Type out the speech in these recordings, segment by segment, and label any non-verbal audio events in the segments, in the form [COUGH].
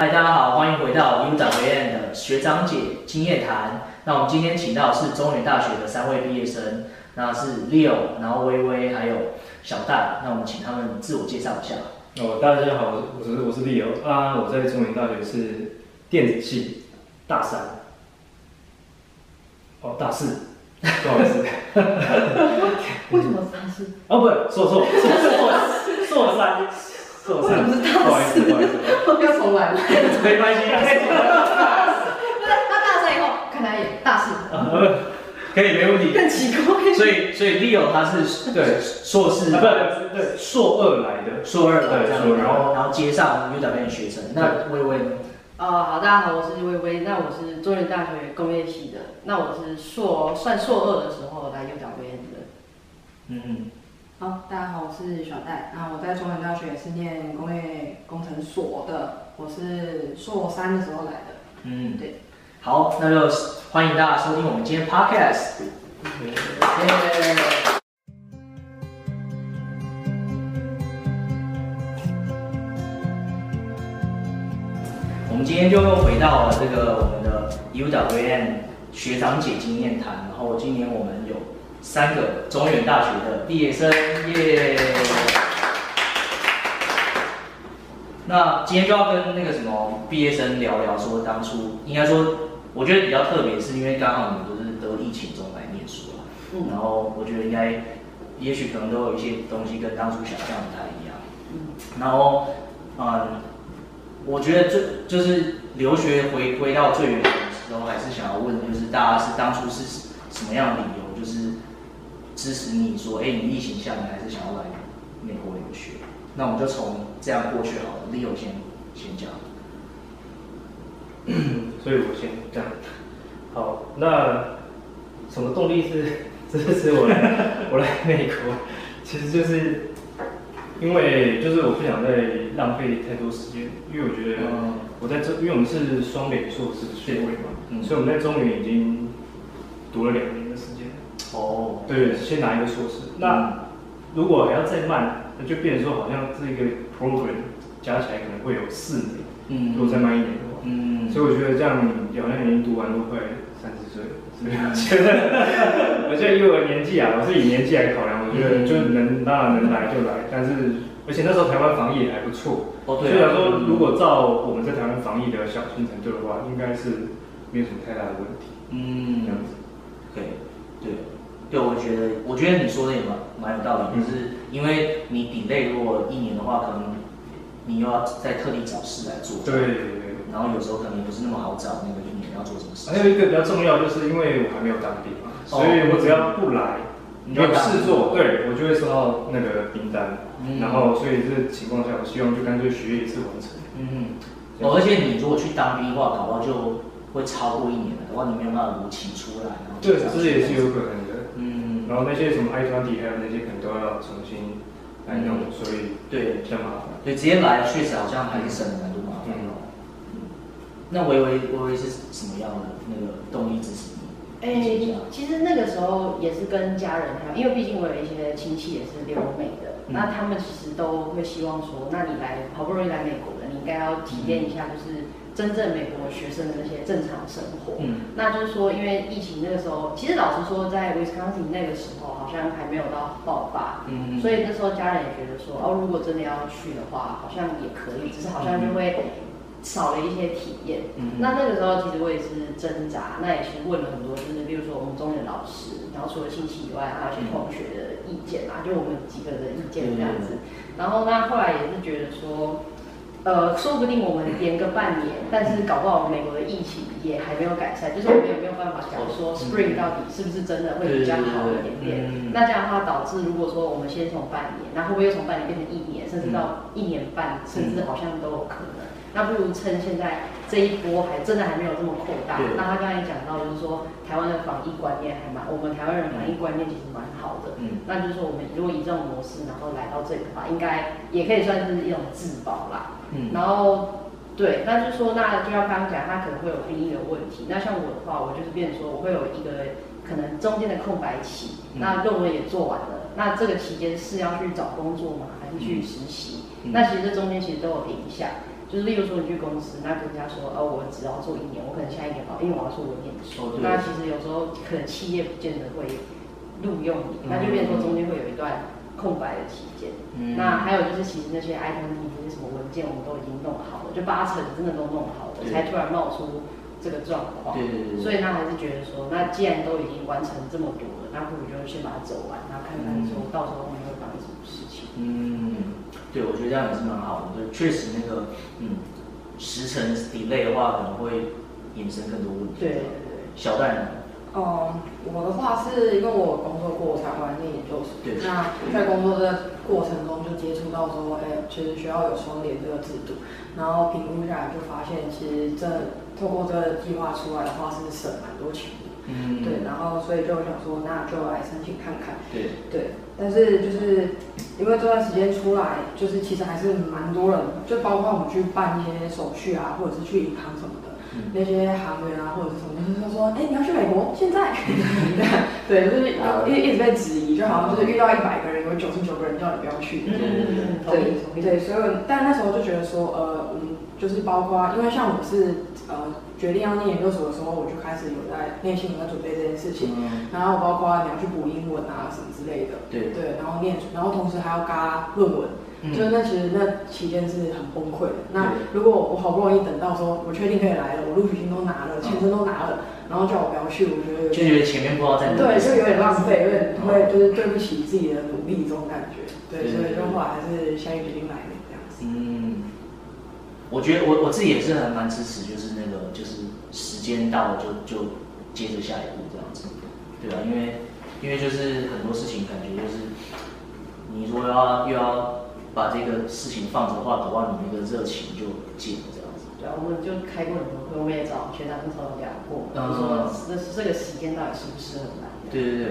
嗨，大家好，欢迎回到 U W N 的学长姐经验谈。那我们今天请到是中原大学的三位毕业生，那是 Leo，然后微微还有小戴。那我们请他们自我介绍一下。哦，大家好，我是我是 Leo 啊，我在中原大学是电子系大三。哦，大四，不好意思。[LAUGHS] 为什么大四？哦，不是，说错，说错，硕三，硕三，不好意思，不好意思，要重来吗？没关系，可以重来。他大三以后，看他也大四。[LAUGHS] 可以，没问题。更奇怪。所以，所以 Leo 他是对硕士，不对，对，硕二来的，硕二来的，然后然后接上 UWM 学生。那微微呢？哦，好，大家好，我是微微。那我是中原大学工业系的。那我是硕算硕二的时候来 UWM 的。嗯嗯。好，大家好，我是小戴。那我在中原大学是念工业工程所的，我是硕三的时候来的。嗯，对。好，那就欢迎大家收听我们今天 Podcast。Okay. 我们今天就又回到了这个我们的 UWM 学长姐经验谈，然后今年我们有三个中原大学的毕业生耶。那今天就要跟那个什么毕业生聊聊，说当初应该说，我觉得比较特别，是因为刚好你们都是得疫情中来念书啊，嗯，然后我觉得应该，也许可能都有一些东西跟当初想象不太一样，嗯，然后，嗯。我觉得最就是留学回归到最远的时候，还是想要问，就是大家是当初是什么样的理由，就是支持你说，哎，你疫情下你还是想要来美国留学？那我们就从这样过去好了。Leo 先先讲。[COUGHS] 所以我先这样。好，那什么动力是 [LAUGHS] 支持我来我来美国？其实就是。因为就是我不想再浪费太多时间，因为我觉得我在这，因为我们是双美硕士学位嘛，嗯，所以我们在中原已经读了两年。哦，对，先拿一个硕士。那如果还要再慢，那就变成说好像这个 program 加起来可能会有四年。嗯，如果再慢一点的话，嗯，所以我觉得这样好像已经读完都快三十岁了。现在，[LAUGHS] 我现在因为我年纪啊，我是以年纪来考量，我觉得就能当然能来就来，但是而且那时候台湾防疫也还不错，哦对，所以来说如果照我们在台湾防疫的小心程度的话，应该是没有什么太大的问题。嗯，这样子，对，对，对，我觉得我觉得你说的也蛮蛮有道理，就是因为你 delay 如果一年的话，可能你又要再特地找事来做。对。然后有时候可能也不是那么好找那个一年要做什么事。还有一个比较重要，就是因为我还没有当兵嘛，所以我只要不来，没有事做，对我就会收到那个名单。然后所以这情况下，我希望就干脆学业一次完成。嗯，哦，而且你如果去当兵的话，搞不好就会超过一年了，的话你没有办法如期出来。对，这也是有可能然后那些什么 i 团体还有那些可能都要重新来弄，所以对比较麻烦。对，直接来确实好像还是省了蛮多麻烦。那微微微微是什么样的那个动力支持你？哎、欸，其实那个时候也是跟家人还有，因为毕竟我有一些亲戚也是留美的，嗯、那他们其实都会希望说，那你来好不容易来美国了，你应该要体验一下，就是真正美国学生的那些正常生活。嗯，那就是说，因为疫情那个时候，其实老实说，在 Wisconsin 那个时候好像还没有到爆发，嗯，所以那时候家人也觉得说，哦，如果真的要去的话，好像也可以，只是好像就会。少了一些体验，嗯、那那个时候其实我也是挣扎，那也是问了很多，就是比如说我们中原老师，然后除了亲戚以外，还有一些同学的意见嘛，嗯、就我们几个人的意见这样子。嗯、然后那后来也是觉得说，呃，说不定我们延个半年，但是搞不好美国的疫情也还没有改善，就是我们也没有办法讲说 Spring 到底是不是真的会比较好一点点。嗯、那这样的话导致，如果说我们先从半年，然后会不会又从半年变成一年，甚至到一年半，甚至好像都有可能。那不如趁现在这一波还真的还没有这么扩大。那他刚才讲到，就是说台湾的防疫观念还蛮，我们台湾人防疫观念其实蛮好的。嗯。那就是说，我们如果以这种模式，然后来到这里的话，应该也可以算是一种自保啦。嗯。然后，对，那就是说，那就像刚刚讲，他可能会有兵役的问题。那像我的话，我就是变成说，我会有一个可能中间的空白期。嗯。那论文也做完了，那这个期间是要去找工作吗？还是去实习？嗯。那其实这中间其实都有影响。就是例如说你去公司，那跟人家说，哦，我只要做一年，我可能下一年跑，因为我要做文念书。那其实有时候可能企业不见得会录用你，那就变成说中间会有一段空白的期间。嗯。那还有就是，其实那些 I T 那些什么文件，我们都已经弄好了，就八成真的都弄好了，才突然冒出这个状况。对对对。所以他还是觉得说，那既然都已经完成这么多了，那不如就先把它走完，然后看看说到时候后面会发生什么事情。嗯。对，我觉得这样也是蛮好的。就确实那个，嗯，时程 delay 的话，可能会衍生更多问题。对对对。小戴呢？哦、嗯，我的话是因为我工作过，我才回来念研究所。对。那在工作的过程中，就接触到说，哎，其实学校有双联这个制度，然后评估下来就发现，其实这透过这个计划出来的话，是省蛮多钱的。嗯。对，然后所以就想说，那就来申请看看。对。对。但是就是因为这段时间出来，就是其实还是蛮多人，就包括我们去办一些手续啊，或者是去银行什么的，嗯、那些行员啊或者是什么，就是他说，哎、欸，你要去美国？现在？[LAUGHS] 对，就是一一直被质疑，就好像就是遇到一百个人，有九十九个人叫你不要去。对对，所以但那时候就觉得说，呃，我们，就是包括因为像我是呃。决定要念研究所的时候，我就开始有在内心有在准备这件事情，嗯、然后包括你要去补英文啊什么之类的，对。对，然后念，然后同时还要嘎论文，嗯、就是那其实那期间是很崩溃的。那如果我好不容易等到说我确定可以来了，我录取信都拿了，签证都拿了，然后叫我不要去，我觉得就觉得前面不知道在哪，对，就有点浪费，有点会就是对不起自己的努力这种感觉，对，所以就后来还是下定决心来的这样子。嗯，我觉得我我自己也是很蛮支持，就是。时间到了就就接着下一步这样子，对啊，因为因为就是很多事情感觉就是，你说要又要把这个事情放着的话，搞不好你那个热情就不见了这样子。对啊，我们就开过很多会，我们也找学长跟曹总聊过，然后说这这个时间到底适不适合来？对对对，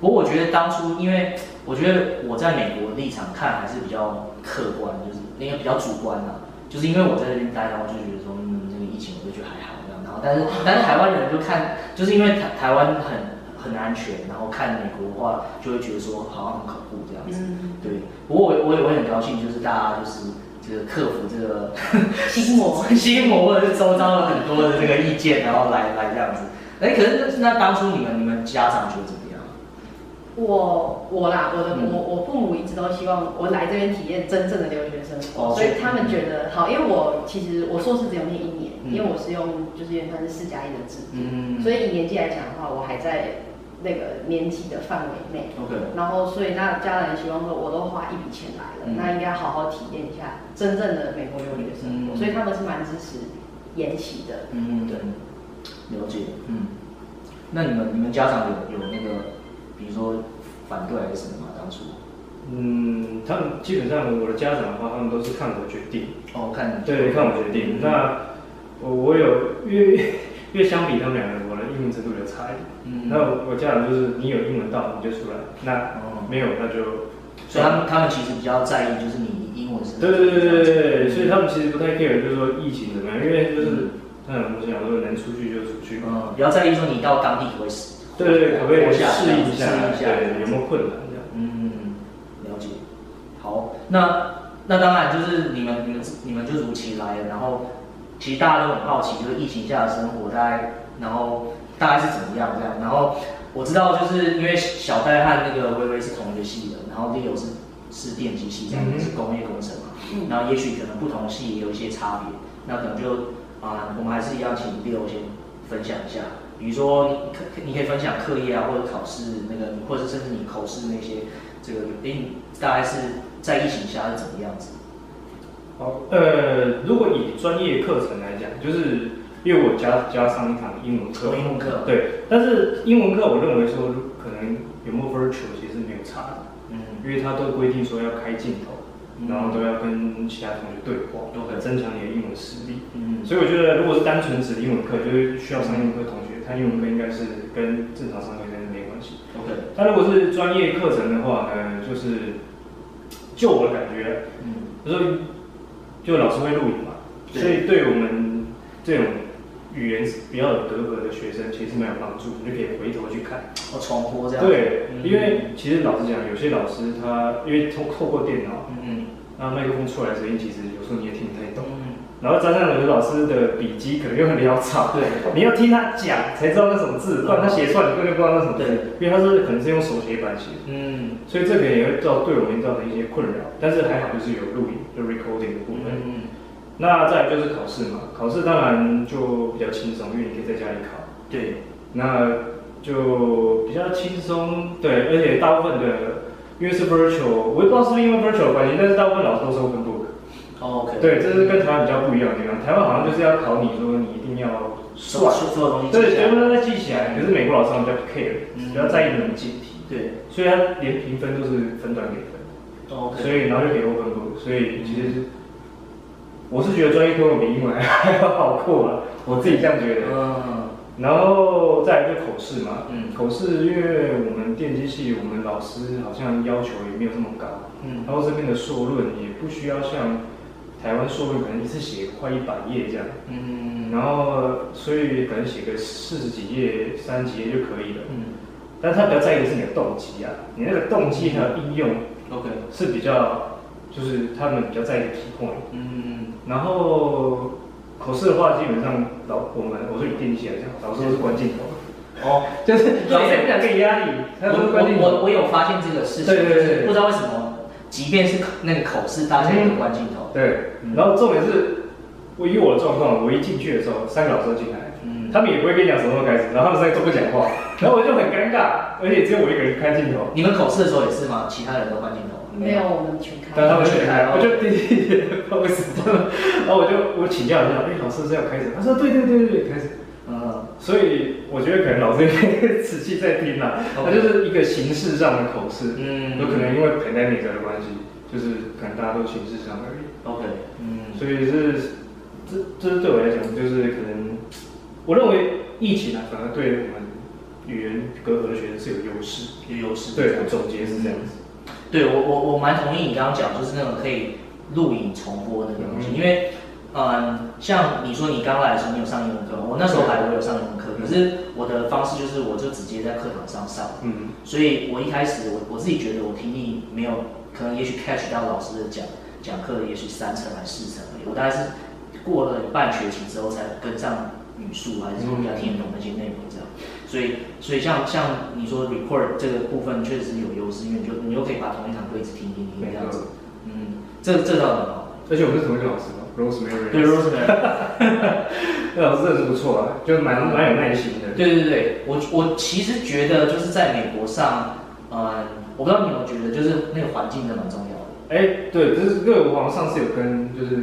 不过我觉得当初，因为我觉得我在美国立场看还是比较客观，就是那个比较主观啊，就是因为我在这边待，然后就觉得说，嗯，这个疫情我就觉得还好。但是，但是台湾人就看，就是因为台台湾很很安全，然后看美国的话，就会觉得说好像很恐怖这样子。嗯、对，不过我我也我也很高兴，就是大家就是这个克服这个 [LAUGHS] 心魔 [LAUGHS] 心魔，或者是周遭了很多的这个意见，然后来来这样子。哎，可是那那当初你们你们家长觉得怎么样？我我啦，我的、嗯、我我父母一直都希望我来这边体验真正的留学生活，哦、所以他们觉得好，因为我其实我硕士只有念一年。因为我是用就是原本是四加一的制度，嗯、所以以年纪来讲的话，我还在那个年纪的范围内。Okay. 然后所以那家人希望说，我都花一笔钱来了，嗯、那应该好好体验一下真正的美国留学生活。嗯、所以他们是蛮支持延期的。嗯，对。了解。嗯。那你们你们家长有有那个，比如说反对还是什么吗？当初？嗯，他们基本上我的家长的话，他们都是看我决定。哦，看。对，看我决定。嗯、那。我我有越越 [LAUGHS] 相比他们两个，我的英文程度有差一点。嗯，那我，我家长就是你有英文到你就出来，那没有那就。所以他们他们其实比较在意就是你英文是。对对对对对，所以他们其实不太 care，就是说疫情怎么样，因为就是嗯，我想说能出去就出去。嗯，比较在意说你到当地可不可以适。对对对，可不可以适应一下？适应一下，对，有没有困难这样？嗯，了解。好，那那当然就是你们你们你们就如期来了，然后。其实大家都很好奇，就是疫情下的生活大概，然后大概是怎么样这样。然后我知道，就是因为小戴和那个微微是同一个系的，然后 Leo 是是电机系，这样是工业工程嘛。嗯。然后也许可能不同系也有一些差别，那可能就啊，我们还是一样请 Leo 先分享一下，比如说你可你可以分享课业啊，或者考试那个，或者甚至你口试那些，这个诶，大概是在疫情下是怎么样子？好，呃，如果以专业课程来讲，就是因为我加加上一堂英文课，英文课，对，但是英文课我认为说可能有没有 virtual 其实没有差的，嗯，因为它都规定说要开镜头，嗯、然后都要跟其他同学对话，都很增强你的英文实力，嗯，所以我觉得如果是单纯指英文课，就是需要上英文课同学，他英文课应该是跟正常上课应该是没关系，OK，他如果是专业课程的话呢，就是就我的感觉，嗯，就是。就老师会录影嘛，所以对我们这种语言比较有隔阂的学生，其实蛮有帮助。你就可以回头去看，哦，重播这样。对，嗯、因为其实老实讲，有些老师他因为透透过电脑，嗯嗯，那麦克风出来的声音，其实有时候你也听不太懂。嗯，然后张善伦老师的笔记可能又很潦草，对，你要听他讲才知道那什么字，不然他写出来你根本不知道那什么字，因为他是可能是用手写板写，嗯，所以这个也会造对我们造成一些困扰，但是还好就是有录影，就 recording 的部分，嗯，那再来就是考试嘛，考试当然就比较轻松，因为你可以在家里考，对，那就比较轻松，对，而且大部分的因为是 virtual，我也不知道是不是因为 virtual 的关系，但是大部分老师都是 open book。哦，OK，对，这是跟台湾比较不一样的地方。台湾好像就是要考你说你一定要算所有东西，对，全部都在记起来。可是美国老师比较 care，比较在意那种解题，对，所以他连评分都是分段给分。OK，所以然后就给 open book，所以其实我是觉得专业科目比英文还要好过了，我自己这样觉得。嗯，然后再来就口试嘛，嗯，口试因为我们电机系，我们老师好像要求也没有这么高，嗯，然后这边的硕论也不需要像。台湾硕论可能一次写快一百页这样，嗯，然后所以可能写个四十几页、三十几页就可以了，嗯，但是他比较在意的是你的动机啊，你那个动机还有应用，OK，是比较就是他们比较在意的 key point，嗯，然后口试的话，基本上老我们我说以电机来讲，老师都是关镜头，哦，就是老师不想给你压力，他说关镜头，我我我有发现这个事情，对对对，不知道为什么。即便是那个口试，大家也有关镜头。对，然后重点是，我以我的状况，我一进去的时候，三个老师进来，嗯，他们也不会跟你讲什么时候开始，然后他们三个都不讲话，然后我就很尴尬，而且只有我一个人开镜头。你们口试的时候也是吗？其他人都关镜头？没有，我们全开。但他们全开，我就滴滴滴，不好意思，然后我就我请教一下，哎，老师是要开始？他说对对对对对，开始。嗯，所以我觉得可能老师也 [LAUGHS] 仔细在听啦，他就是一个形式上的口试，嗯，有可能因为 pandemic 的关系，就是可能大家都形式上而已。OK，嗯，所以是这这是对我来讲，就是可能我认为疫情啊，反而对我们语言隔阂的学生是有优势，有优势。对，我总结是这样子。对我我我蛮同意你刚刚讲，就是那种可以录影重播的东西，因为。嗯，像你说你刚来的时候，你有上英文课，我那时候来我有上英文课，可是我的方式就是我就直接在课堂上上，嗯，所以我一开始我我自己觉得我听力没有，可能也许 catch 到老师的讲讲课也许三成还是四成而已，我大概是过了半学期之后才跟上语速，还是说比较听得懂那些内容这样，所以所以像像你说 record 这个部分确实是有优势，因为你就你又可以把同一堂课一直听听听这样子，嗯，这这倒很好，而且我们是同一个老师嘛。Rosemary，对 Rosemary，那 [LAUGHS] 老师真的是不错啊，就蛮蛮有耐心的。对对对，我我其实觉得就是在美国上，嗯，我不知道你有没有觉得，就是那个环境真的蛮重要的。哎，对，就是因为我好像上次有跟就是，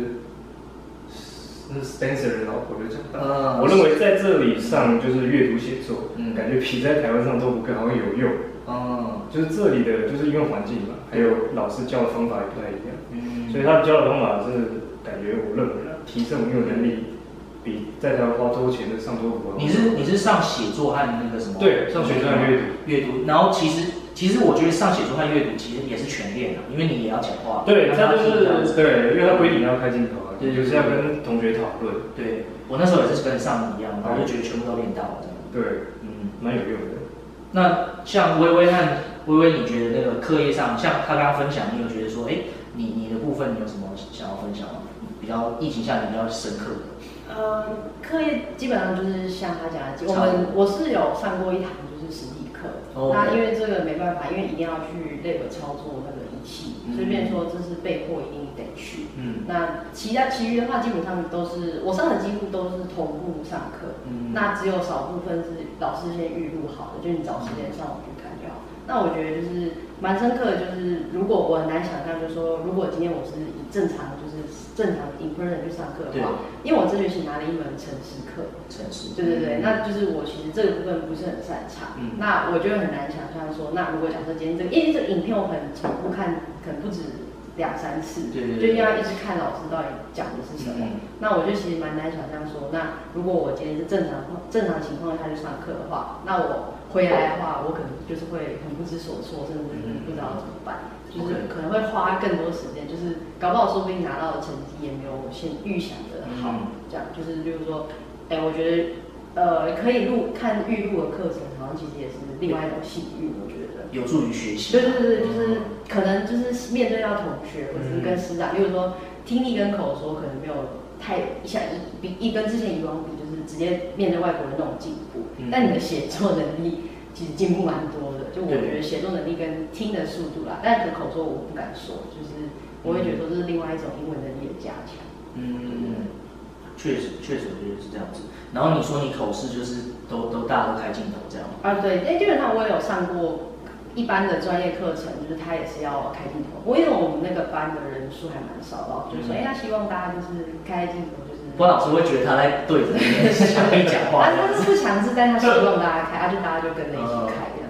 是 Spencer 的老婆就讲到，嗯，我认为在这里上就是阅读写作，嗯，感觉比在台湾上都更好像有用。嗯，就是这里的就是因为环境嘛，还有老师教的方法也不太一样，嗯，所以他教的方法是。感觉我认为啊，提升我们能力，比在台湾花多钱的上多课。你是你是上写作和那个什么？对，上写作和阅读。阅读，然后其实其实我觉得上写作和阅读其实也是全练的，因为你也要讲话。对，他就是对，因为他规定要开镜头啊，对，就是要跟同学讨论。对，我那时候也是跟上你一样，然后就觉得全部都练到了这样。对，嗯，蛮有用的。那像微微和微微，你觉得那个课业上，像他刚刚分享，你有觉得说，哎，你你的部分你有什么想要分享吗？比较疫情下你比较深刻的，呃，课业基本上就是像他讲的，我们我是有上过一堂课，哦、那因为这个没办法，因为一定要去 lab 操作那个仪器，嗯、所以变说这是被迫一定得去。嗯，那其他其余的话基本上都是我上的几乎都是同步上课，嗯，那只有少部分是老师先预录好的，就你找时间上网去看就好。那我觉得就是蛮深刻的，就是如果我很难想象，就是说如果今天我是以正常就是。正常 in person 去上课的话，因为我这学期拿了一门诚实课，诚实，对对对，那就是我其实这个部分不是很擅长，嗯，那我就很难想象说，那如果假设今天这个，因为这个影片我很重复看，可能不止两三次，对对，就要一直看老师到底讲的是什么，那我就其实蛮难想象说，那如果我今天是正常正常情况下去上课的话，那我回来的话，我可能就是会很不知所措，甚至不知道怎么办。就是可能会花更多时间，就是搞不好说不定拿到的成绩也没有先预想的好，嗯、这样就是就是说，哎、欸，我觉得呃可以录看预录的课程，好像其实也是另外一种幸运，我觉得有助于学习。对对对，就是可能就是面对到同学或者是跟师长，比如说听力跟口说可能没有太像一比一跟之前以往比，就是直接面对外国人那种进步。嗯、但你的写作能力其实进步蛮多的，就我觉得写作能力跟听的速度啦，但是口说我不敢说，就是我会觉得说这是另外一种英文能力的加强。嗯，确实确实我觉得是这样子。然后你说你口试就是都都大家都开镜头这样吗？啊对，哎基本上我也有上过。一般的专业课程就是他也是要开镜头，我因为我们那个班的人数还蛮少的，就是说，哎、欸，他希望大家就是开镜头，就是。不过老师会觉得他在对着那边墙壁讲话。[LAUGHS] 他他是不强制，但他希望大家开，他就大家就跟着一起开这样。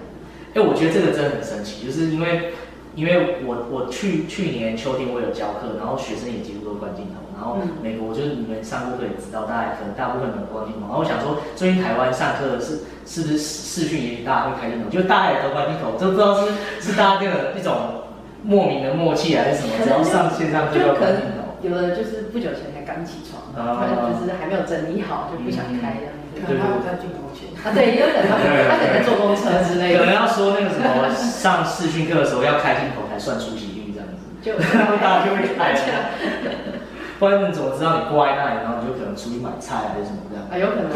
哎、欸，我觉得这个真的很神奇，就是因为因为我我去去年秋天我有教课，然后学生也几乎都关镜头。然后美国就是你们上过课也知道，大概可能大部分没有关镜头。然后我想说，最近台湾上课是是不是视讯，也许大家会开镜头，就大家也都关镜头，就不知道是是大家这个一种莫名的默契还是什么，只要上线上课就关镜头。有的就是不久前才刚起床，可能就是还没有整理好就不想开这样子。可能他在镜头前啊，对，有可能他 [LAUGHS] 他可能在坐公车之类的。可能要说那个什么上视讯课的时候要开镜头才算出席率这样子，就 [LAUGHS] 大家就会开。[LAUGHS] 不然你怎么知道你挂在那里，然后你就可能出去买菜还是什么这样？啊，有可能。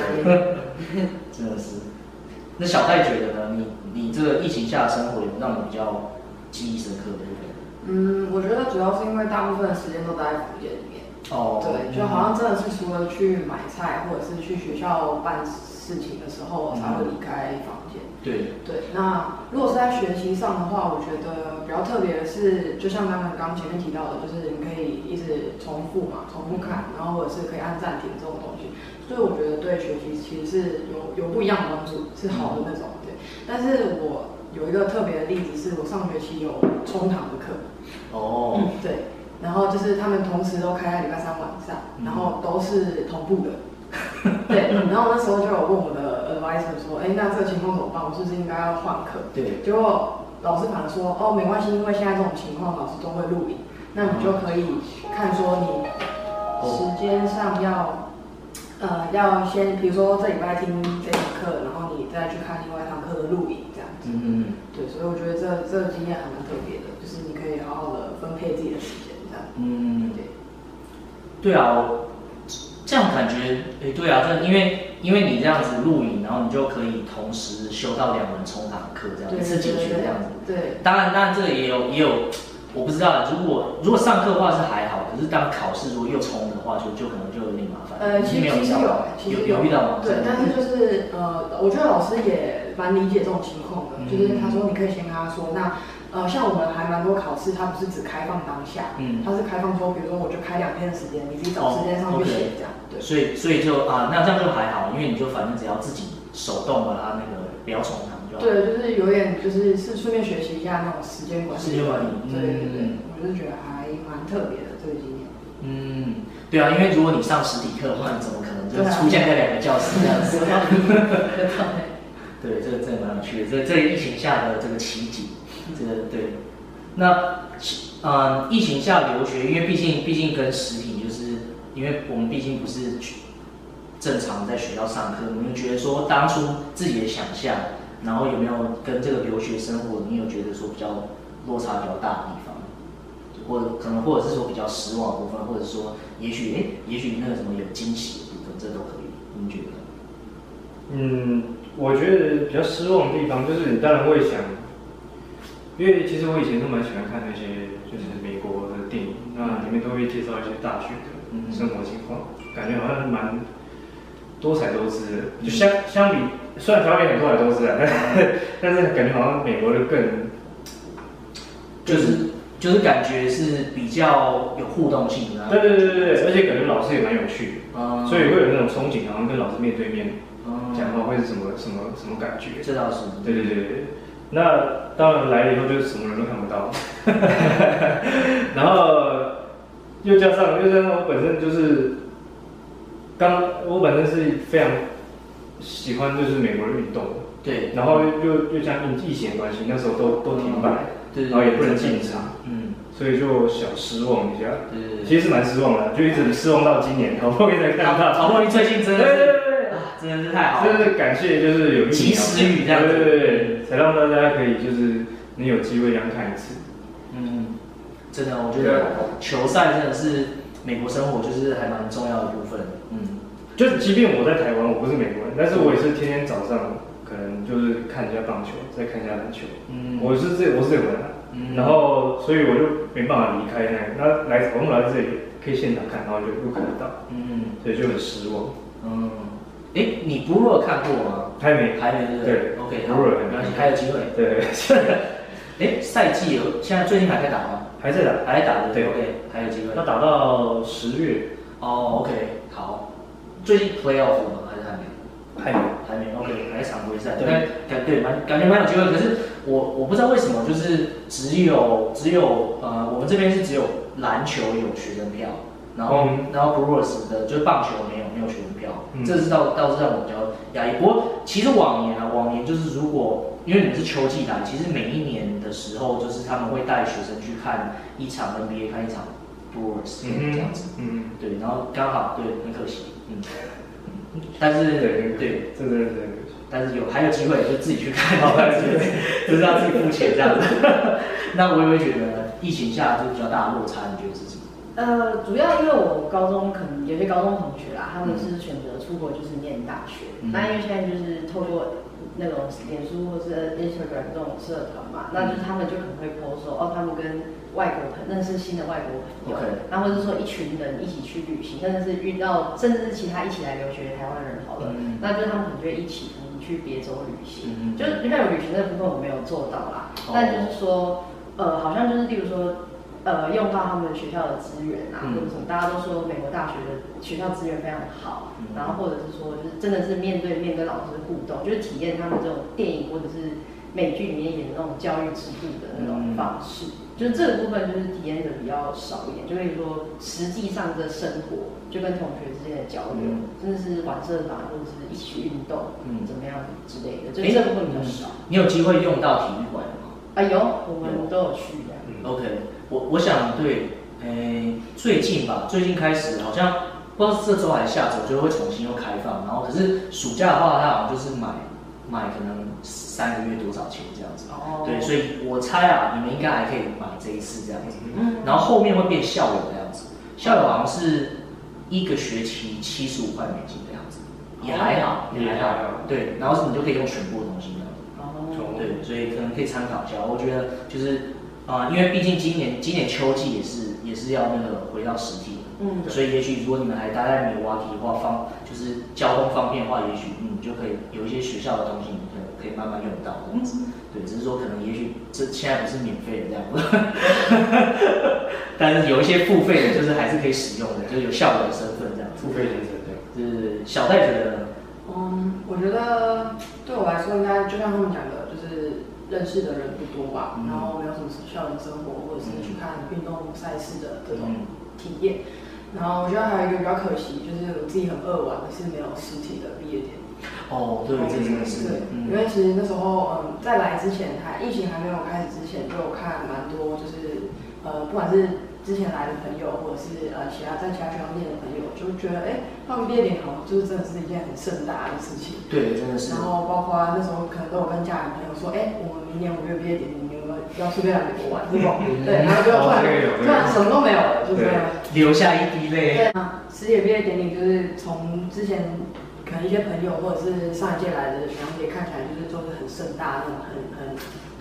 真的是。那小戴觉得呢？你你这个疫情下的生活有让你比较记忆深刻的部分？嗯，我觉得主要是因为大部分的时间都待在福建里面。哦。对，就好像真的是除了去买菜或者是去学校办事情的时候，才会离开房间。对对，那如果是在学习上的话，我觉得比较特别的是，就像刚刚刚前面提到的，就是你可以一直重复嘛，重复看，然后或者是可以按暂停这种东西，所以我觉得对学习其实是有有不一样的帮助，是好的那种。对，但是我有一个特别的例子，是我上学期有冲堂的课。哦、嗯。对，然后就是他们同时都开在礼拜三晚上，然后都是同步的。[LAUGHS] 对，然后那时候就有问我的 advisor 说，哎，那这个情况怎么办？我是不是应该要换课？对，结果老师反而说，哦，没关系，因为现在这种情况老师都会录影，那你就可以看说你时间上要，呃，要先，比如说这礼拜听这堂课，然后你再去看另外一堂课的录影，这样子。嗯嗯。对，所以我觉得这这个经验还蛮特别的，就是你可以好好的分配自己的时间。嗯，对。对啊。这样感觉，哎，对啊，这因为因为你这样子录影，然后你就可以同时修到两门冲堂课，这样一次解决这样子。对，当然，当然这个也有也有，我不知道，如果如果上课的话是还好，可是当考试如果又冲的话，就就可能就有点麻烦。呃，其实其实有，其实有，有遇到吗？对，但是就是呃，我觉得老师也蛮理解这种情况的，就是他说你可以先跟他说那。呃，像我们还蛮多考试，它不是只开放当下，嗯，它是开放说，比如说我就开两天的时间，你自己找时间上去写这样，对。所以，所以就啊，那这样就还好，因为你就反正只要自己手动把它那个不要重堂就好。对，就是有点就是是顺便学习一下那种时间管理。时间管理，对对对，嗯、我就是觉得还蛮特别的这个经验。嗯，对啊，因为如果你上实体课的话，你怎么可能就出现在两个教室这样子？[LAUGHS] 对，这个真的蛮有趣的，这这疫情下的这个奇迹。这个对，那嗯，疫情下留学，因为毕竟毕竟跟实体就是，因为我们毕竟不是正常在学校上课，你们觉得说当初自己的想象，然后有没有跟这个留学生活，你有觉得说比较落差比较大的地方，或者可能或者是说比较失望的部分，或者说也许哎，也许那个什么有惊喜的部分，这都可以，你觉得？嗯，我觉得比较失望的地方就是你当然会想。因为其实我以前都蛮喜欢看那些就是美国的电影，那里面都会介绍一些大学的生活情况，感觉好像蛮多彩多姿的。就相相比，虽然台湾也很多彩多姿啊，但是 [LAUGHS] 但是感觉好像美国的更，就是就是感觉是比较有互动性的。对对对对对，而且感觉老师也蛮有趣的，所以会有那种憧憬，好像跟老师面对面讲话会是什么什么什么感觉？这倒是。对对对对。那当然来了以后就是什么人都看不到，[LAUGHS] 然后又加上又加上我本身就是刚我本身是非常喜欢就是美国的运动，对，然后又又加上疫情关系，那时候都都停摆，对，然后也不能进场，嗯，所以就小失望一下，对，其实是蛮失望的，就一直失望到今年，好不容易才看到，好不容易最近真的是。真的是太好了，真的是感谢，就是有及时雨这样子，对对对，才让大家可以就是能有机会这样看一次。嗯，真的，我觉得球赛真的是，美国生活就是还蛮重要的部分。嗯，就即便我在台湾，我不是美国人，但是我也是天天早上可能就是看一下棒球，再看一下篮球。嗯，我是这我是这种人，嗯，然后所以我就没办法离开那，那来我们来这里可以现场看，然后就又看得到，嗯，所以就很失望。嗯，哎，你 Brewer 看过吗？还没，还没，对对，OK，没关系，还有机会。对对。[LAUGHS] 哎，赛季有现在最近还在打吗？还在打，还在打的。对，OK，还有机会。要打到十月。哦，OK，好。最近 Playoff 吗？还是还没？还没，还没。OK，还是常规赛。对，感对蛮感觉蛮有机会。可是我我不知道为什么，就是只有只有呃，我们这边是只有篮球有学生票，然后然后 Brewers 的就是棒球没有没有学生票，这是倒倒是让我比较压抑。不过其实往年啊，往年就是如果。因为你们是秋季来，其实每一年的时候，就是他们会带学生去看一场 NBA，看一场 Brewers 这样子。嗯嗯。对，然后刚好对，很可惜。嗯。但是对对，真的对。但是有还有机会，就自己去看，但是就是要自己付钱这样子。[LAUGHS] 那我也会觉得疫情下就比较大的落差，你觉得是？呃，主要因为我高中可能有些高中同学啦，他们是选择出国就是念大学。那因为现在就是透过。那种脸书或是 Instagram 这种社团嘛，那就是他们就可能会 post 说，哦，他们跟外国朋认识新的外国朋友，然后或者说一群人一起去旅行，甚至是遇到，甚至是其他一起来留学的台湾人好了，嗯、那就是他们可能就会一起去别州旅行，嗯、就是比较有旅行那部分我没有做到啦，哦、但就是说，呃，好像就是例如说。呃，用到他们学校的资源啊，或者什么，大家都说美国大学的学校资源非常好，然后或者是说，就是真的是面对面跟老师互动，就是体验他们这种电影或者是美剧里面演的那种教育制度的那种方式，就是这个部分就是体验的比较少一点，就可以说实际上的生活，就跟同学之间的交流，真的是玩社团或者是一起去运动，嗯，怎么样之类的，就这部分比较少。你有机会用到体育馆吗？啊，有，我们都有去的。OK。我我想对，诶、欸，最近吧，最近开始好像不知道是这周还是下周就会重新又开放，然后可是暑假的话，它好像就是买买可能三个月多少钱这样子，哦，对，所以我猜啊，你们应该还可以买这一次这样子，嗯，然后后面会变校友的样子，校友好像是一个学期七十五块美金的样子，也还好，也还好，对，然后你就可以用全部的东西这样子，哦，对，所以可能可以参考一下，我觉得就是。啊、呃，因为毕竟今年今年秋季也是也是要那个回到实体，嗯，所以也许如果你们还待在米瓦提的话，方就是交通方便的话，也许你就可以有一些学校的东西，你可以可以慢慢用到这样子，嗯、对，只是说可能也许这现在不是免费的这样子，[LAUGHS] 但是有一些付费的，就是还是可以使用的，就是有校友的身份这样子，付费的身份，就是小戴觉得呢？嗯，我觉得对我来说应该就像他们讲的，就是。认识的人不多吧，然后没有什么校园生活，或者是去看运动赛事的这种体验。然后我觉得还有一个比较可惜，就是我自己很扼腕的是没有实体的毕业典礼。哦，对，这真的是。对，因为其实那时候，嗯，在来之前还疫情还没有开始之前，就有看蛮多，就是呃，不管是。之前来的朋友，或者是呃其他在其他学校念的朋友，就觉得哎，他们毕业典礼好像就是真的是一件很盛大的事情。对，真的是。然后包括那时候可能都有跟家人朋友说，哎，我们明年五月毕业典礼，你们有没有要顺便来美国玩这种？[LAUGHS] 对，然后就突然突然什么都没有了，就这样流下一滴泪。对啊，师姐毕业典礼就是从之前可能一些朋友或者是上一届来的学长姐看起来就是做的很盛大那种，很很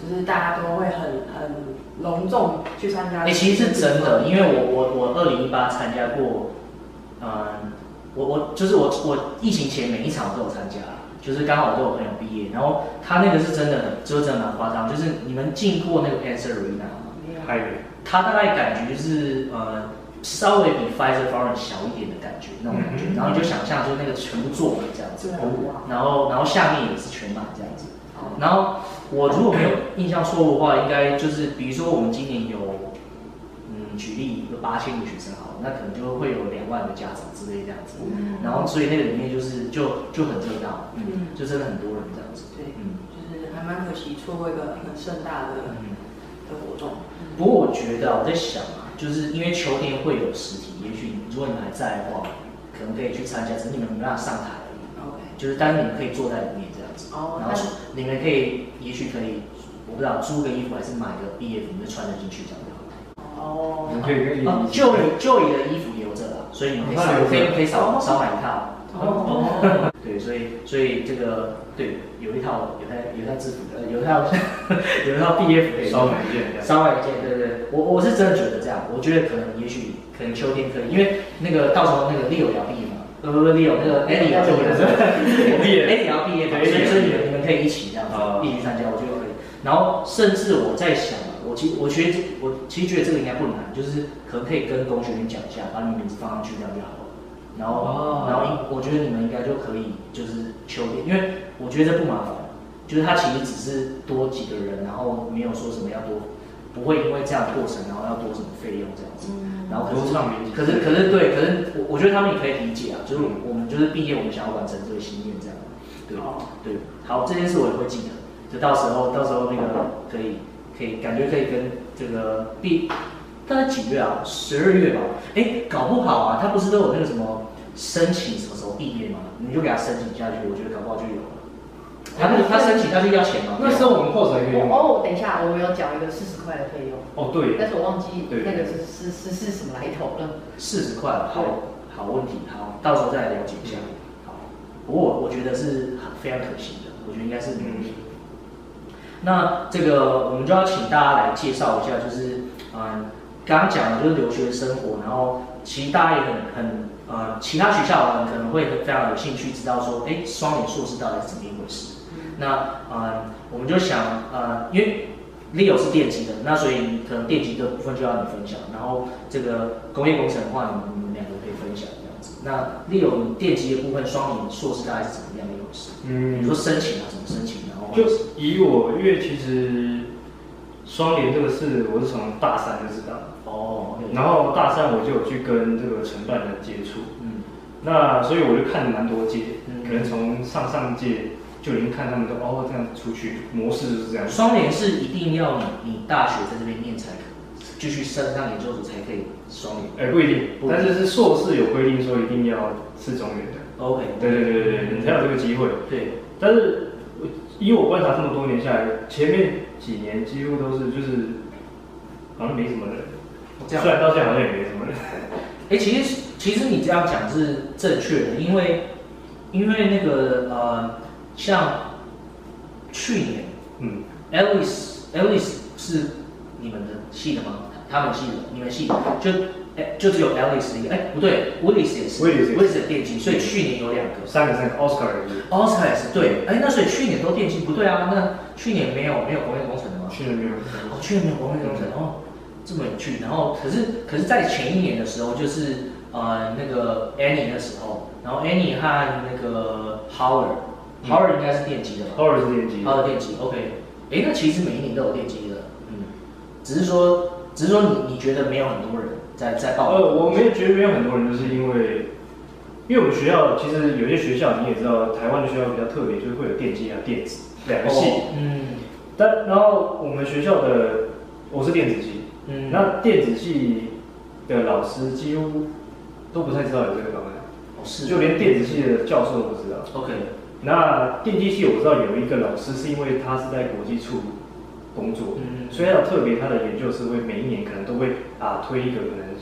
就是大家都会很很。隆重去参加，哎、欸，其实是真的，因为我我我二零一八参加过，嗯，我我就是我我疫情前每一场我都有参加，就是刚好我都有朋友毕业，然后他那个是真的很，就是真的蛮夸张，就是你们进过那个 Answer Arena 吗？还有，他大概感觉就是呃稍微比 Fiserv Forum 小一点的感觉那种感觉，嗯、然后你就想象就是那个全部坐满这样子，然后然后下面也是全满这样子，然后。我如果没有印象错误的话，应该就是，比如说我们今年有，嗯，举例有八千个学生好了，那可能就会有两万个家长之类这样子，嗯、然后所以那个里面就是就就很热闹，嗯，就真的很多人这样子，对，嗯，就是还蛮可惜错过一个很盛大的嗯的活动。不过我觉得我在想啊，就是因为秋天会有实体，也许如果你们还在的话，可能可以去参加，只是你们没办法上台而已，OK，就是但是你们可以坐在里面子，哦，然后你们可以。也许可以，我不知道租个衣服还是买个毕业服，你就穿得进去这样就好。哦，可以可以。旧衣旧衣的衣服留着，所以你们可以少可以可以少少买一套。哦，对，所以所以这个对，有一套有套有套制服的，有一套 [LAUGHS] 有一套毕业服可以少买一件，少买一件，对对对，我我是真的觉得这样，我觉得可能也许可能秋天可以，因为那个到时候那个 Leo 要毕业不不 Leo 那个 Eddie 要毕业，Eddie 要毕业嘛，所以所以你们你们可以一起这样子一起参加，我觉得可以。然后甚至我在想，我其我觉得我其实觉得这个应该不难，就是可能可以跟工学院讲一下，把你们名字放上去这样就好了。然后，哦、然后我觉得你们应该就可以，就是秋天，因为我觉得这不麻烦，就是他其实只是多几个人，然后没有说什么要多，不会因为这样的过程，然后要多什么费用这样子。嗯、然后可是，可是可是对，可是我我觉得他们也可以理解啊，就是我们就是毕业，我们想要完成这个心愿这样。对，哦、对，好，这件事我也会记得，就到时候到时候那个可以可以感觉可以跟这个毕。大概几月啊？十二月吧。哎，搞不好啊，他不是都有那个什么申请什么时候毕业吗？你就给他申请下去，我觉得搞不好就有了。他那个他申请他就要钱吗？那时候我们破产可以用。哦，等一下，我们有缴一个四十块的费用。哦，对。但是我忘记那个是是是是什么来头了。四十块，好好问题，好，到时候再来了解一下。好，不过我我觉得是非常可惜的，我觉得应该是没问题。那这个我们就要请大家来介绍一下，就是嗯。刚刚讲的就是留学生活，然后其实大家也很很呃，其他学校的人可能会非常有兴趣知道说，哎，双语硕士到底是怎么一回事？那嗯，我们就想呃，因为 Leo 是电机的，那所以可能电机的部分就要你分享，然后这个工业工程的话，你们两个。那 Leo 你电机的部分，双联硕士大概是怎么样的一回事？嗯，你说申请啊，怎么申请？然后就以我，因为其实双联这个事，我是从大三就知道。哦然后大三我就有去跟这个承办人接触，嗯，那所以我就看了蛮多届，嗯、可能从上上届就已经看他们都哦这样出去模式就是这样。双联是一定要你你大学在这边念才可以，继续升上研究所才可以双语。哎，不一定，但是是硕士有规定说一定要是中原的。OK，对对对对对，你才有这个机会。对，但是以我观察这么多年下来，前面几年几乎都是就是好像没什么人。这样虽然到现在好像也没什么人。[LAUGHS] 哎，其实其实你这样讲是正确的，因为因为那个呃，像去年，嗯，Alice Alice 是你们的系的吗？他们系的，你们系的就哎就只有 Alice 一个，哎不对，Willis 也是，Willis 的电机，所以去年有两个，三个三个，Oscar 也是，Oscar 也是对，哎那所以去年都电机不对啊？那去年没有没有工业工程的吗？去年没有，哦去年没有工业工程哦。这么有趣，然后可是可是在前一年的时候，就是呃那个 Annie 的时候，然后 Annie 和那个 Howard，Howard 应该是电机的吧？Howard 是电机，Howard 电机，OK。哎，那其实每一年都有电机的，嗯，只是说只是说你你觉得没有很多人在在报？呃，我没有觉得没有很多人，就是因为因为我们学校其实有些学校你也知道，台湾的学校比较特别，就是会有电机啊电子两个系，嗯，但然后我们学校的我是电子系。嗯，那电子系的老师几乎都不太知道有这个方案，哦，是，就连电子系的教授都不知道。OK，那电机系我知道有一个老师是因为他是在国际处工作，嗯，所以他有特别他的研究是会每一年可能都会啊推一个可能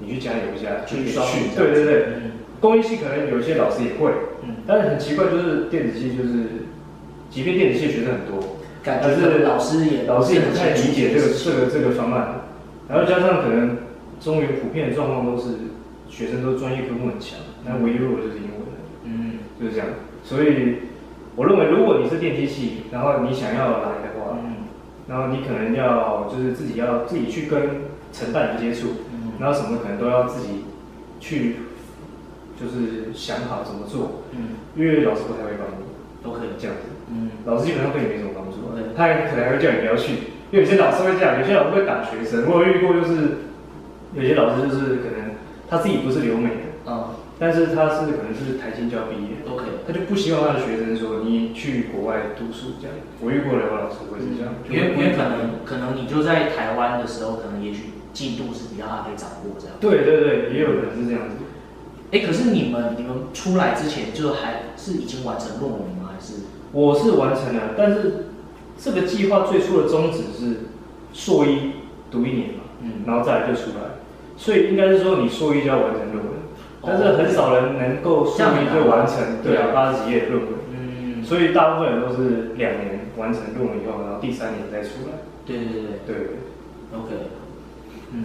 你去加油一下去去，对对对，嗯，工业系可能有一些老师也会，嗯，但是很奇怪就是电子系就是，即便电子系学生很多，感觉是老师也老师也不太理解这个这个这个方案。然后加上可能中原普遍的状况都是学生都专业科目很强，那唯一弱的就是英文，嗯，就是这样。所以我认为，如果你是电机系，然后你想要来的话，嗯，然后你可能要就是自己要自己去跟承办人接触，嗯，然后什么可能都要自己去，就是想好怎么做，嗯，因为老师不太会帮你，都可以。这样子，嗯，老师基本上对你没什么帮助，对，他可能还会叫你不要去。因为有些老师会这样，有些老师会打学生。我有遇过，就是有些老师就是可能他自己不是留美的，嗯，但是他是可能是台清交毕业，OK，他就不希望他的学生说你去国外读书这样。我遇过两个老师会是这样，因为因为可能可能你就在台湾的时候，可能也许进度是比较可以掌握这样。对对对，也有可能是这样子。哎，可是你们你们出来之前就还是已经完成论文吗？还是？我是完成了，但是。这个计划最初的宗旨是硕一读一年嘛，嗯，然后再来就出来，所以应该是说你硕一就要完成论文，但是很少人能够顺利就完成对啊八十几页的论文。嗯，所以大部分人都是两年完成论文以后，然后第三年再出来。对对对对对，OK，嗯，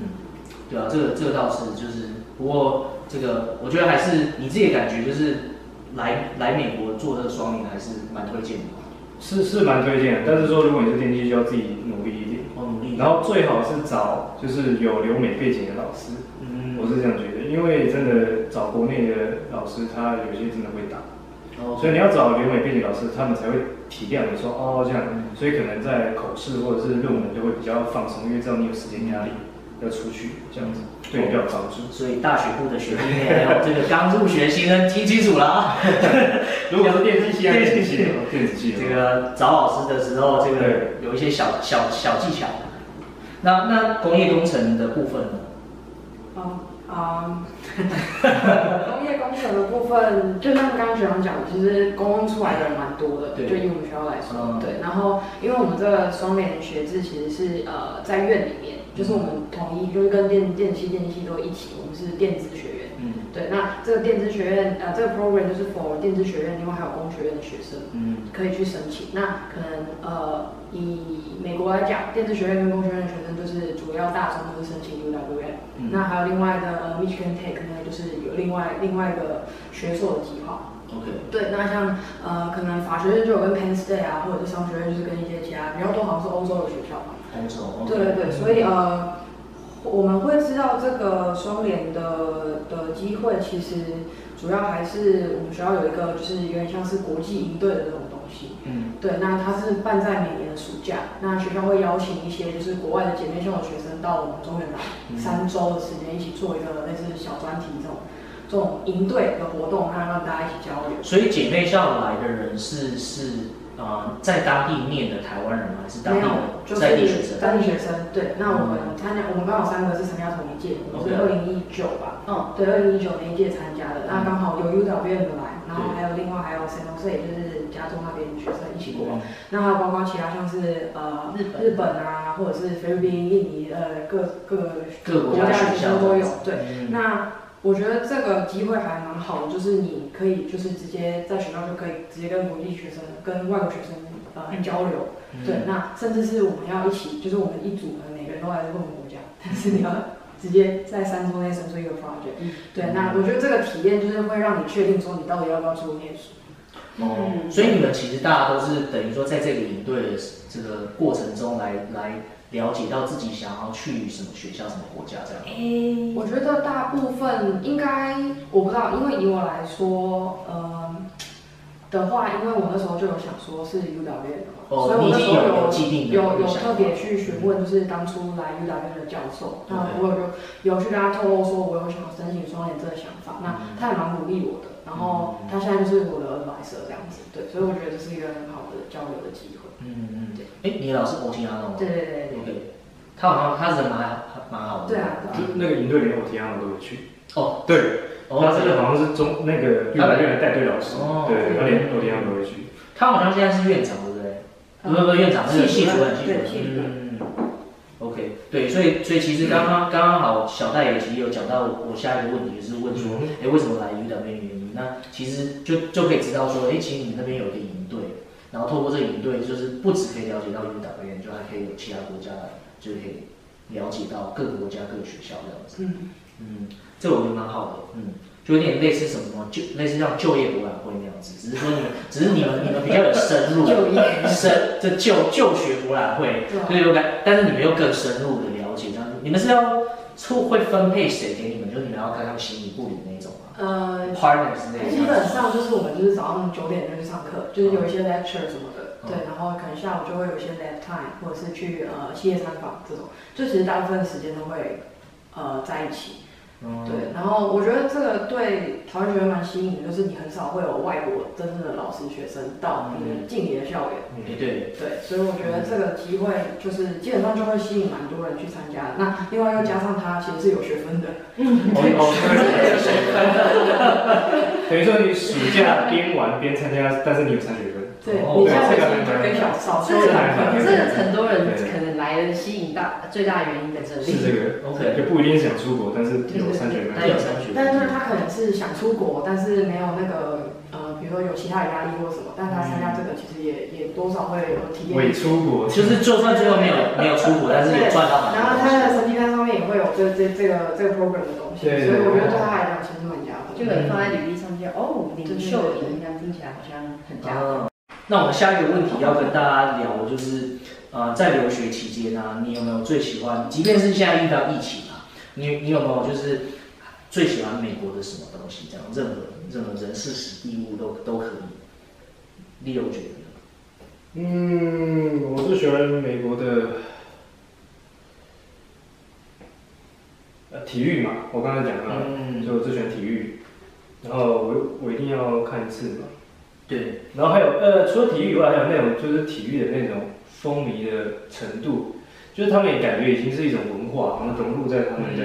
对啊，这个这个倒是就是，不过这个我觉得还是你自己的感觉就是来来美国做这个双联还是蛮推荐的。是是蛮推荐的，但是说如果你是电机，就要自己努力一点。哦，努力。然后最好是找就是有留美背景的老师。嗯，我是这样觉得，因为真的找国内的老师，他有些真的会打。哦。所以你要找留美背景老师，他们才会体谅你说哦这样，所以可能在口试或者是论文就会比较放松，因为知道你有时间压力要出去这样子，对你比较帮助。所以大学部的学弟妹还有这个刚入学新生听清楚了啊。[LAUGHS] 如果是电子系啊，电机系，电子系，这个找老师的时候，这个有一些小小小技巧。那那工业工程的部分呢？啊啊，[LAUGHS] 工业工程的部分，就像刚刚学长讲，其实公共出来的人蛮多的，对，就以我们学校来说，对。然后，因为我们这个双联学制其实是呃在院里面，就是我们统一，就是跟电电气、电机系都一起，我们是电子学对，那这个电子学院，呃，这个 program 就是 for 电子学院，另外还有工学院的学生，嗯，可以去申请。那可能，呃，以美国来讲，电子学院跟工学院的学生就是主要大宗都是申请 UWM。嗯，那还有另外的呃 Michigan Tech 呢，就是有另外另外一个学硕的计划。OK。对，那像呃，可能法学院就有跟 Penn State 啊，或者是商学院就是跟一些其他比较多，好像是欧洲的学校吧。欧洲。对对对，所以呃。我们会知道这个双联的的机会，其实主要还是我们学校有一个，就是有点像是国际营队的这种东西。嗯，对，那它是办在每年的暑假，那学校会邀请一些就是国外的姐妹校的学生到我们中原来三周的时间，一起做一个类似小专题这种这种营队的活动，那让大家一起交流。所以姐妹校来的人是是。呃，在当地念的台湾人吗？还是当地的在地学生？当地学生，对。那我们参加，我们刚好三个是参加同一届，我们是二零一九吧？嗯，对，二零一九那一届参加的。那刚好有 UWM 的来，然后还有另外还有 San Jose，也就是加州那边的学生一起过。那还有包括其他像是呃日本日本啊，或者是菲律宾、印尼呃各各各国家学生都有。对，那。我觉得这个机会还蛮好的，就是你可以就是直接在学校就可以直接跟国际学生、跟外国学生呃交流，嗯、对，那甚至是我们要一起，就是我们一组的每个人都来自不同国家，但是你要直接在三周内生出一个 project，、嗯、对，那我觉得这个体验就是会让你确定说你到底要不要出国念书。哦，嗯、所以你们其实大家都是等于说在这个营队的这个过程中来来。了解到自己想要去什么学校、什么国家这样。诶，我觉得大部分应该我不知道，因为以我来说，呃的话，因为我那时候就有想说是 UWM 的嘛，哦、所以我那时候有有有，有特别去询问，就是当初来 UWM 的教授，嗯、那我有有去跟他透露说我有想申请双联这个想法，嗯、那他也蛮鼓励我的，然后他现在就是我的 advisor 这样子，对，所以我觉得这是一个很好的交流的机会。嗯嗯，对。哎，你的老师欧提亚诺吗？对对对对。OK，他好像他人蛮蛮好的。对啊。就那个营队里面欧提亚诺都会去。哦，对。他这个好像是中那个幼儿园带队老师。哦。对，他连欧提亚诺都会去。他好像现在是院长，对不对？不是不是院长，是系主任。系主任。嗯。OK，对，所以所以其实刚刚刚刚好小戴也其实有讲到我下一个问题，就是问说，哎，为什么来 UWM 原因？那其实就就可以知道说，哎，其实你那边有一个营队。然后透过这个营队，就是不只可以了解到 UWM，就还可以有其他国家的，就可以了解到各个国家各个学校这样子。嗯嗯，这个我觉得蛮好的。嗯，就有点类似什么就类似像就业博览会那样子，只是说你们只是你们你们比较有深入 [LAUGHS] 就业深这就就学博览会，对有感，但是你们又更深入的了解这样子。你们是要出会分配谁给你们？就你们要看他们形影不离那种。呃，partners 那基本上就是我们就是早上九点就去上课，就是有一些 lecture 什么的，嗯、对，然后可能下午就会有一些 lab time，或者是去呃企业参访这种，就其实大部分时间都会呃在一起。嗯、对，然后我觉得这个对台湾学生蛮吸引的，就是你很少会有外国真正的老师学生到你进你的校园。嗯，对对，所以我觉得这个机会就是基本上就会吸引蛮多人去参加的。那另外又加上它其实是有学分的。嗯，[LAUGHS] 对，有学分的。[LAUGHS] 等于说你暑假边玩边参加，但是你有三学分。对，你像这个就跟小少数男可是很多人可能来的吸引大最大原因在这里。是这个，OK，就不一定是想出国，但是有三学分，但有三学，但是他可能是想出国，但是没有那个呃，比如。说有其他的压力或什么，但他参加这个其实也也多少会有体验。未出国，就是就算最后没有没有出国，但是也赚到。然后他的成绩单上面也会有这这这个这个 program 的东西，所以我觉得对他来讲其实很加分。就可能放在履历上面，哦，领袖影响听起来好像很加分。那我们下一个问题要跟大家聊，就是呃，在留学期间呢，你有没有最喜欢？即便是现在遇到疫情啊，你你有没有就是最喜欢美国的什么东西？这样任何。任何人事时地物都都可以，利用觉得。嗯，我最喜欢美国的，呃，体育嘛，我刚才讲了，嗯，就我最喜欢体育，然后我我一定要看一次嘛。对。然后还有呃，除了体育以外，还有那种就是体育的那种风靡的程度，就是他们也感觉已经是一种文化，然后融入在他们的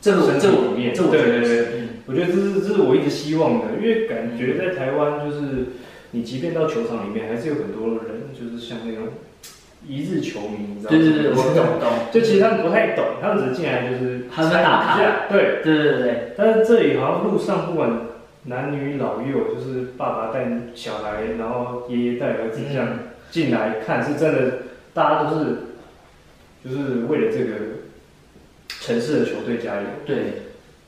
这个这里面。对对对。我觉得这是这是我一直希望的，因为感觉在台湾就是，你即便到球场里面，还是有很多人就是像那种一日球迷，你知道吗？对对对，我懂懂。就其实他们不太懂，他们只是进来就是他们打卡。对对对对。但是这里好像路上不管男女老幼，就是爸爸带小孩，然后爷爷带儿子这样进来看，是真的，大家都是就是为了这个城市的球队加油。对。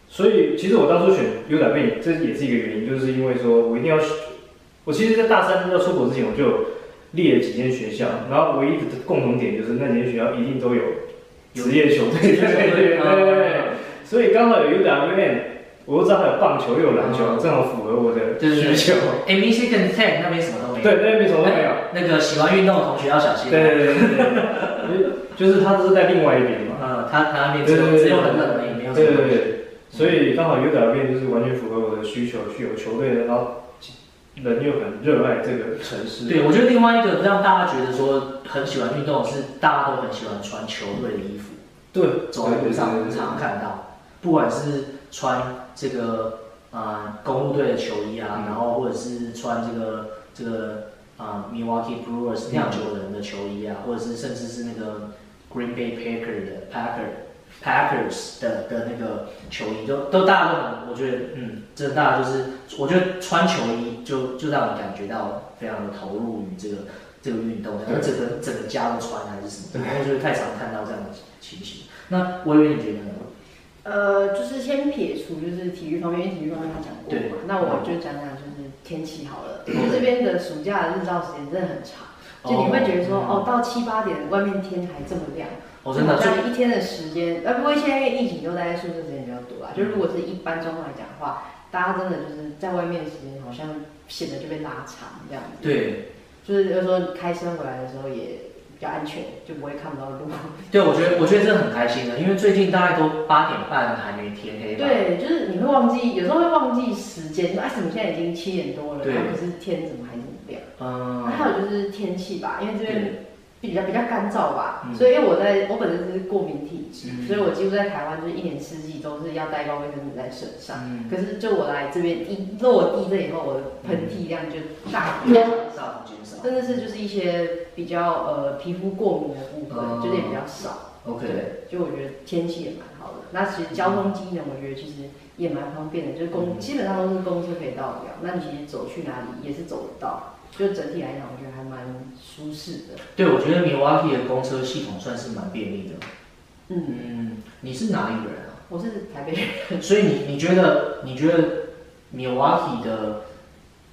所以，其实我当初选 UW，这也是一个原因，就是因为说我一定要，我其实，在大三要出国之前，我就列了几间学校，然后唯一的共同点就是那几间学校一定都有职业球队，对对对。所以刚好有 UWM，我又知道还有棒球又有篮球，正好符合我的需求。哎，Michigan Tech 那边什么。对，那边什么都没有。那个喜欢运动的同学要小心。对对对对。就是他都是在另外一边嘛。嗯，他他那边只有只有很冷的，也没有。对对对。所以刚好有点变就是完全符合我的需求，去有球队的，然后人又很热爱这个城市。对，我觉得另外一个让大家觉得说很喜欢运动是大家都很喜欢穿球队的衣服。对，走在路上常常看到，不管是穿这个啊、呃、公路队的球衣啊，嗯、然后或者是穿这个这个啊、呃、Milwaukee Brewers 酿酒人的球衣啊，嗯、或者是甚至是那个 Green Bay Packer 的 Packer。Packers 的的那个球衣都都大家都很，我觉得嗯，真的大家就是，我觉得穿球衣就就让你感觉到非常的投入于这个这个运动，然后整个整个家都穿还是什么，然后就是太常看到这样的情形。那我以为你觉得呢？呃，就是先撇除就是体育方面，因为体育方面他讲过嘛，那我就讲讲就是天气好了，这边的暑假的日照时间真的很长，就你会觉得说哦，到七八点外面天还这么亮。我真的，就一天的时间，呃，不过现在因为疫情都待在宿舍时间比较多啊。就如果是一般状况来讲的话，大家真的就是在外面的时间好像显得就被拉长这样子。对，就是有时候开车回来的时候也比较安全，就不会看不到路。[LAUGHS] 对，我觉得我觉得这很开心的，因为最近大概都八点半还没天黑。对，就是你会忘记，有时候会忘记时间，哎，怎么现在已经七点多了？对。可是天怎么还这么亮？嗯。还有就是天气吧，因为这边。比较比较干燥吧，嗯、所以因为我在我本身是过敏体质，嗯、所以我几乎在台湾就是一年四季都是要带高卫生纸在身上。嗯、可是就我来这边一落地这以后，我的喷嚏量就大少，真的是就是一些比较呃皮肤过敏的部分，嗯、就是也比较少。OK，对，就我觉得天气也蛮好的。那其实交通机能，我觉得其实也蛮方便的，就是公、嗯、基本上都是公车可以到的。那你其实走去哪里也是走得到。就整体来讲，我觉得还蛮舒适的。对，我觉得 Milwaukee 的公车系统算是蛮便利的。嗯，嗯，你是哪里人啊？我是台北人。所以你你觉得你觉得 Milwaukee 的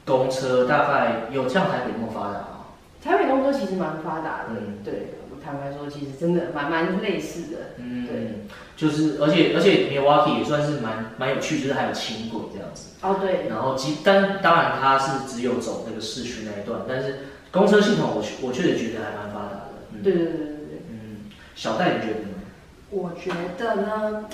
公车大概有像台北那么发达吗？台北公车其实蛮发达的。嗯，对。坦白说，其实真的蛮蛮类似的。嗯，对，就是而且而且 Milwaukee 也算是蛮蛮有趣，就是还有轻轨这样子。哦，对。然后其但当然它是只有走那个市区那一段，但是公车系统我我确实觉得还蛮发达的。嗯、对对对对对。嗯，小戴你觉得呢？我觉得呢，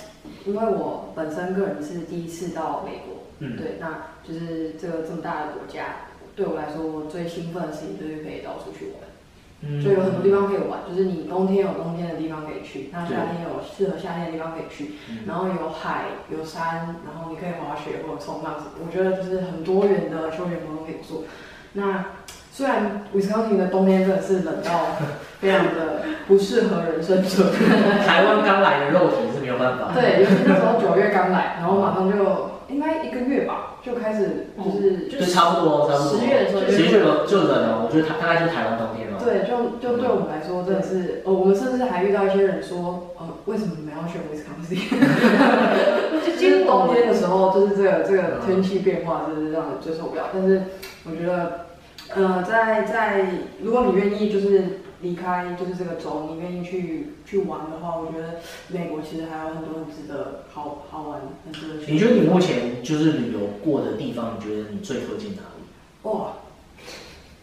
因为我本身个人是第一次到美国，嗯，对，那就是这个这么大的国家，对我来说，我最兴奋的事情就是可以到处去玩。就有很多地方可以玩，就是你冬天有冬天的地方可以去，那夏天有适合夏天的地方可以去，然后有海有山，然后你可以滑雪或者冲浪什么，我觉得就是很多元的休闲活动可以做。那虽然威斯康星的冬天真的是冷到 [LAUGHS] 非常的不适合人生存，台湾刚来的肉体是没有办法。对，尤其那时候九月刚来，然后马上就应该一个月吧，就开始就是就差不多，差不多。十月的时候，十月就就冷了。我觉得它大概就是台湾冬天了。对，就就对我们来说真的是，呃，我们甚至还遇到一些人说，呃，为什么你们要选威斯康星？就今年冬天的时候，就是这个这个天气变化，就是让人接受不了。但是我觉得。呃，在在，如果你愿意就是离开就是这个州，你愿意去去玩的话，我觉得美国其实还有很多很值得好好玩，很值得去。你觉得你目前就是旅游过的地方，你觉得你最推荐哪里？哇，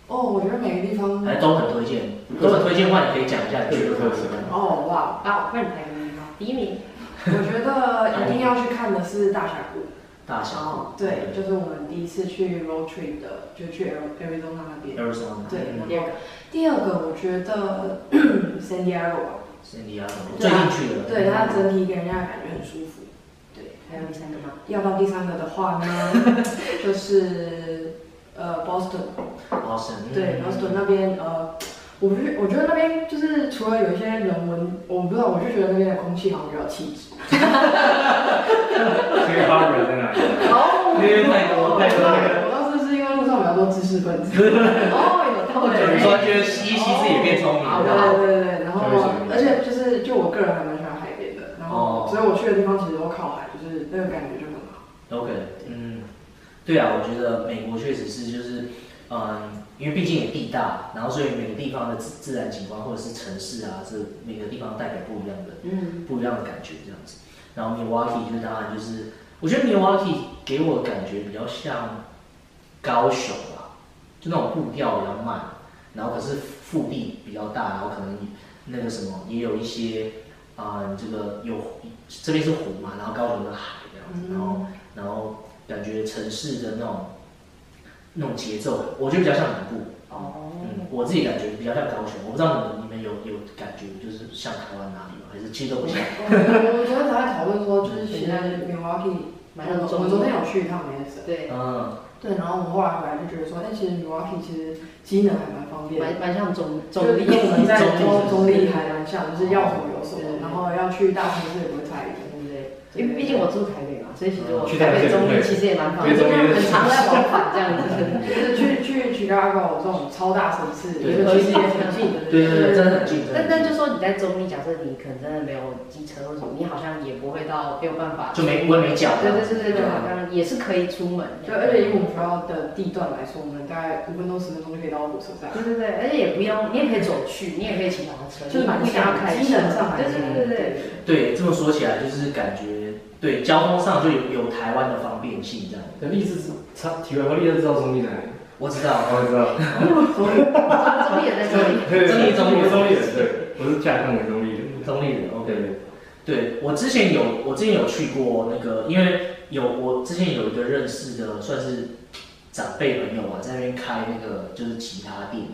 哦，我觉得每个地方还都很推荐，都很推荐的话，你可以讲一下你觉得特色。哦哇，啊，那你排个地方？第一名，我觉得一定要去看的是大峡谷。大峡谷，对，就是我们第一次去 road trip 的，就去 Arizona 那边。Arizona。对，第二个，第二个我觉得 [COUGHS] San Diego。San Diego。最近去的。对，它整体给人家感觉很舒服。对，还有第三个吗？要到第三个的话呢，[LAUGHS] 就是呃 Boston。Boston。对，Boston 那边呃，我不是，我觉得那边就是除了有一些人文，我不知道，我就觉得那边的空气好像比较气质。因为哈人在哪里？哦，因为太多太多那个。我当时是因为路上比较多知识分子。哦，有道理。突然觉得吸一吸自己变聪明。对对对对，然后而且就是就我个人还蛮喜欢海边的，然后所以我去的地方其实都靠海，就是那个感觉就很好。OK，嗯，对啊，我觉得美国确实是就是嗯，因为毕竟也地大，然后所以每个地方的自自然景观或者是城市啊，这每个地方代表不一样的，嗯，不一样的感觉这样子。然后 Milwaukee 就是当然就是，我觉得 Milwaukee 给我的感觉比较像高雄吧，就那种步调比较慢，然后可是腹地比较大，然后可能那个什么也有一些啊、呃，这个有这边是湖嘛，然后高雄的海这样子，然后然后感觉城市的那种那种节奏，我觉得比较像南部。哦，嗯，我自己感觉比较像高雄，我不知道你们你们有有感觉就是像台湾哪里吗？还是其实都不像？我昨天才在讨论说，就是其实 Milwaukee，我们昨天有去一趟 Madison，对，嗯，对，然后我们后来回来就觉得说，哎，其实 Milwaukee 其实机能还蛮方便，蛮蛮像中中立，跟我们在中中立。还蛮像，就是要什么有什么，然后要去大城市也不会太远，对不对？因为毕竟我住台北嘛，所以其实我台北中立其实也蛮方便，很常在往返这样子，[LAUGHS] 就是去去。Chicago 这种超大城市，也其实也很近的，对对对，真的很近。但但就说你在中坜，假设你可能真的没有机车或什么，你好像也不会到没有办法，就没温没脚。对对对对，就好像也是可以出门。对，而且以我们学校的地段来说，我们大概五分钟十分钟就可以到火车站。对对对，而且也不用，你也可以走去，你也可以骑摩托车，就是蛮想要开机能上来。对对对对对，这么说起来，就是感觉对交通上就有有台湾的方便性这样。那立志是他体会和立志知道中坜在哪里？我知道，我知道。[LAUGHS] 中坜也在这里。对，中立中立中立人对，我是家乡的中立人。中立人，OK。对，我之前有，我之前有去过那个，因为有我之前有一个认识的，算是长辈朋友啊，在那边开那个就是吉他店，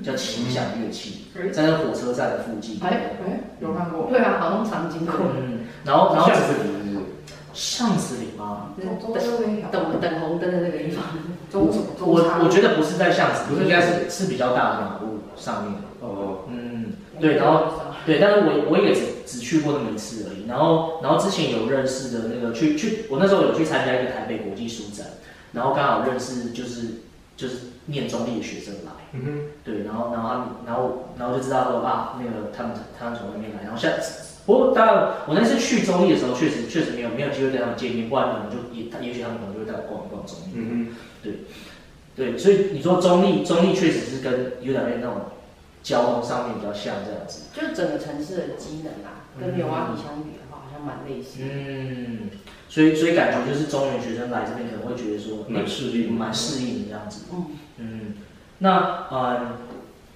叫奇响乐器，在那火车站的附近。哎哎，有看过？对啊，好像常经过。嗯，然后然后。巷子里吗？等等红灯的那个地方。我我觉得不是在巷子，不是应该是是比较大的马路上面。哦，嗯，对，然后对，但是我我也只只去过那么一次而已。然后然后之前有认识的那个去去，我那时候有去参加一个台北国际书展，然后刚好认识就是就是念中立的学生来。嗯哼。对，然后然后他们然后然后就知道说啊，那个他们他们从外面来，然后下次。不过当然，我那次去中立的时候，确实确实没有没有机会跟他们见面，不然可能就也也许他们可能就会带我逛一逛中立。嗯嗯，对，对，所以你说中立中立确实是跟有点那种交通上面比较像这样子。就整个城市的机能啊，跟纽瓦比相比的话，好像蛮类似。嗯，所以所以感觉就是中原学生来这边可能会觉得说蛮适应，蛮适应的这样子。嗯嗯，那嗯，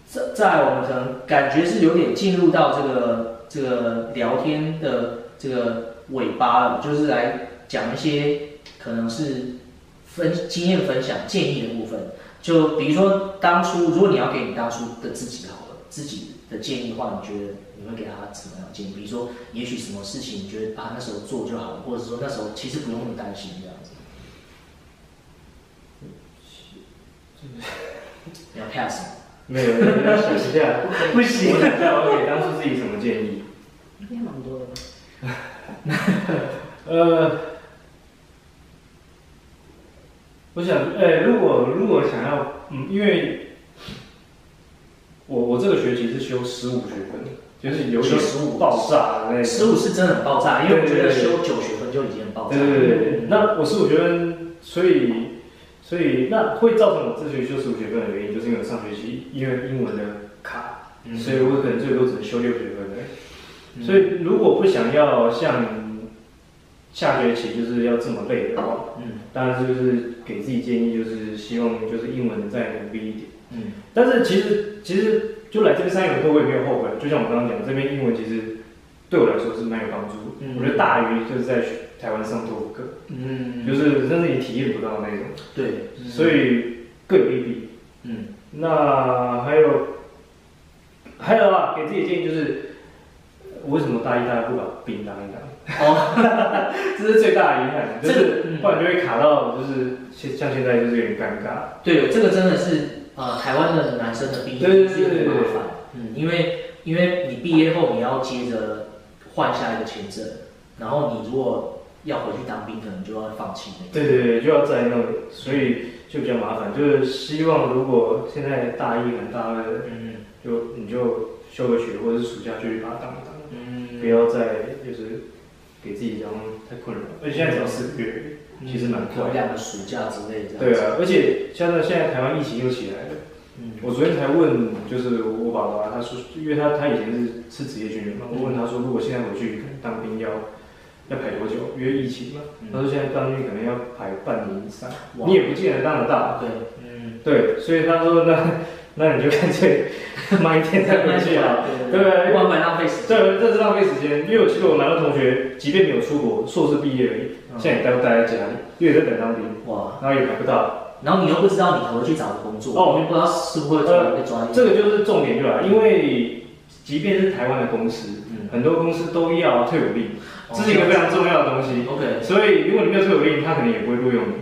在在我们可能感觉是有点进入到这个。这个聊天的这个尾巴了，就是来讲一些可能是分经验分享、建议的部分。就比如说，当初如果你要给你当初的自己好了，自己的建议的话，你觉得你会给他什么样的建议？比如说，也许什么事情你觉得啊那时候做就好了，或者说那时候其实不用那么担心这样子。你要 pass 吗？没有，你要想一下，不行。我想一下，我给当初自己什么建议？应该蛮多的。呃，我想，哎、欸，如果如果想要，嗯，因为我我这个学期是修十五学分，就是有十五爆炸的那十五是真的很爆炸，因为我觉得修九学分就已经很爆炸。对对对对，那我十五学分，所以所以那会造成我这学期修十五学分的原因，就是因为我上学期因为英文的卡，嗯、所以我可能最多只能修六学分所以如果不想要像下学期就是要这么累的话，嗯，当然就是给自己建议，就是希望就是英文再努力一点，嗯，但是其实其实就来这边上英文课我也没有后悔，就像我刚刚讲，这边英文其实对我来说是蛮有帮助，嗯，我觉得大于就是在台湾上托福课，嗯，就是真的你体验不到那种，对，所以各有利弊，嗯，那还有还有啊，给自己建议就是，我为什么大一、大二不把兵当一当？哦，[LAUGHS] 这是最大的遗憾，就是不然就会卡到，就是像现在就是有点尴尬。对，这个真的是呃，台湾的男生的毕业是很麻烦，嗯，因为因为你毕业后你要接着换下一个签证，然后你如果要回去当兵，可能就要放弃那个。对对对，就要在那里，所以就比较麻烦。就是希望如果现在大一很大二，嗯，就你就休个学，或者是暑假就去把它当一当，嗯，不要再就是。给自己这样太困扰，而且现在只要四个月，嗯、其实蛮快。两个暑假之类的。对啊，而且像在现在台湾疫情又起来了。嗯。我昨天才问，就是我爸爸，他说，因为他他以前是是职业军人嘛，我问他说，如果现在回去当兵要要排多久？因为疫情嘛。嗯、他说现在当兵可能要排半年以上，你也不见得当得到。对。嗯。对，所以他说那。那你就干脆 [LAUGHS] 慢一天再回去啊，对不对？不然很浪费时间。对，这是浪费时间。因为我其实我蛮多同学，即便没有出国，硕士毕业而已，现在也待待在家里，因为在等当兵。哇，然后也买不到，然后你又不知道你何去找工作，哦，你不知道是不是会做一个专业。这个就是重点，对吧？因为即便是台湾的公司，很多公司都要退伍令，这是一个非常重要的东西。OK，所以如果你没有退伍令，他可能也不会录用你。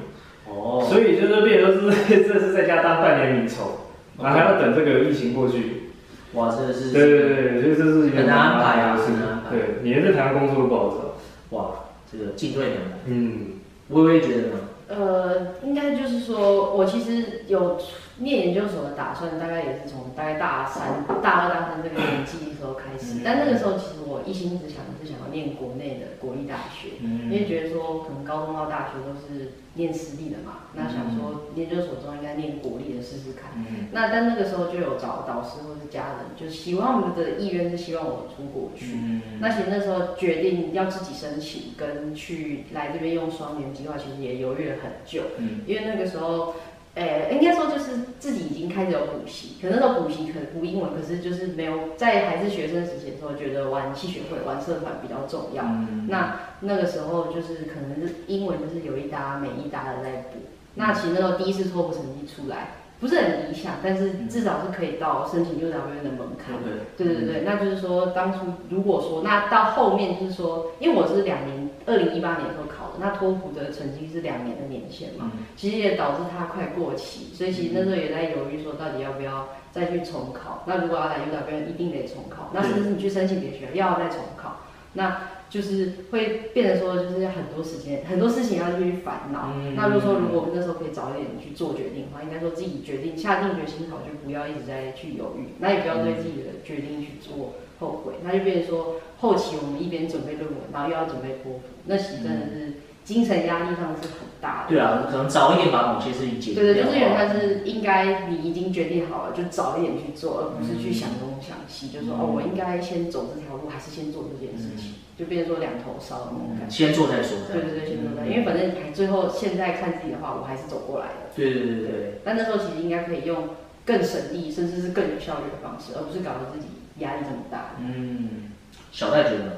哦，所以就是变成是 [LAUGHS] 这是在家当半年米虫。那还要等这个疫情过去，哇，真的是对对对，所以这是一个很难安排啊，很难安排。对，你连在台湾工作都不好找，哇，这个进退两难。嗯，微微觉得呢？呃，应该就是说我其实有。念研究所的打算大概也是从大概大三、大二、大三这个年纪的时候开始，但那个时候其实我一心只想的是想要念国内的国立大学，因为觉得说可能高中到大学都是念私立的嘛，那想说研究所中应该念国立的试试看。那但那个时候就有找导师或是家人，就希望我们的意愿是希望我出国去。那其实那时候决定要自己申请跟去来这边用双年计划，其实也犹豫了很久，因为那个时候。诶，应该说就是自己已经开始有补习，可能那时候补习可能补英文，可是就是没有在还是学生时期的时候，觉得玩戏学会、玩社团比较重要。嗯、那那个时候就是可能是英文就是有一搭没一搭的在补。嗯、那其实那时候第一次托福成绩出来。不是很理想，但是至少是可以到申请 UWM 的门槛。对对对对，那就是说，当初如果说那到后面就是说，因为我是两年，二零一八年的时候考的，那托福的成绩是两年的年限嘛，其实也导致它快过期，所以其实那时候也在犹豫说，到底要不要再去重考。那如果要来 UWM，一定得重考。那甚至你去申请别学校，又要再重考。那就是会变得说，就是很多时间，很多事情要去烦恼。嗯、那如果说，如果我们那时候可以早一点去做决定的话，应该说自己决定下定决心好，就不要一直在去犹豫，那也不要对自己的决定去做后悔。那就变成说，后期我们一边准备论文，然后又要准备托福，那其实真的是精神压力上是很大的。对啊，可能早一点把某些事情解决。对对，就是原来是应该你已经决定好了，就早一点去做，而不是去想东想西，嗯、就说哦，我应该先走这条路，还是先做这件事情。嗯就变成说两头烧的那种感觉。先做再说。对对对，先做再说。因为反正最后现在看自己的话，我还是走过来的。对对对对。但那时候其实应该可以用更省力，甚至是更有效率的方式，而不是搞得自己压力这么大。嗯，小戴觉得呢？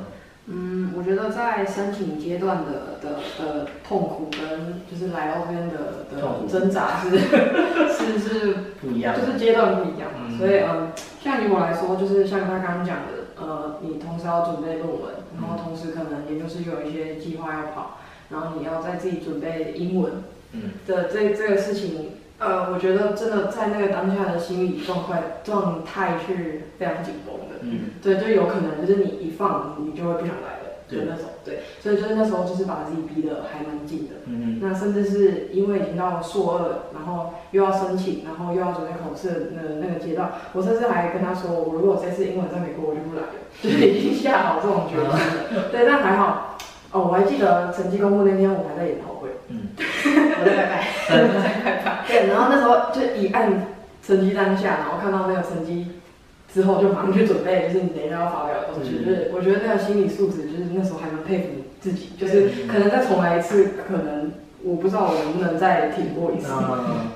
嗯，我觉得在申请阶段的的的痛苦跟就是来到这边的的挣扎是是是不一样，就是阶段不一样嘛。所以嗯，像以我来说，就是像他刚刚讲的。呃，你同时要准备论文，然后同时可能研究室就有一些计划要跑，然后你要再自己准备英文，嗯，的这这个事情，呃，我觉得真的在那个当下的心理状态状态是非常紧绷的。嗯，对，就有可能就是你一放，你就会不想来了，对那种。对，所以就是那时候就是把自己逼得还蛮紧的。嗯，那甚至是因为已经到了硕二，然后又要申请，然后又要准备考试的那个阶段，我甚至还跟他说，我如果这次英文在美国，我就不来了，[LAUGHS] 就是已经下好这种决心了。对，但还好。哦，我还记得成绩公布那天，我还在研讨会。嗯，我在拜拜，我在拜拜。对，然后那时候就一按成绩单下，然后看到那个成绩之后，就马上去准备，就是你等一下要发表的东西。就是我觉得那个心理素质，就是那时候还蛮佩服自己，就是可能再重来一次，可能我不知道我能不能再挺过一次。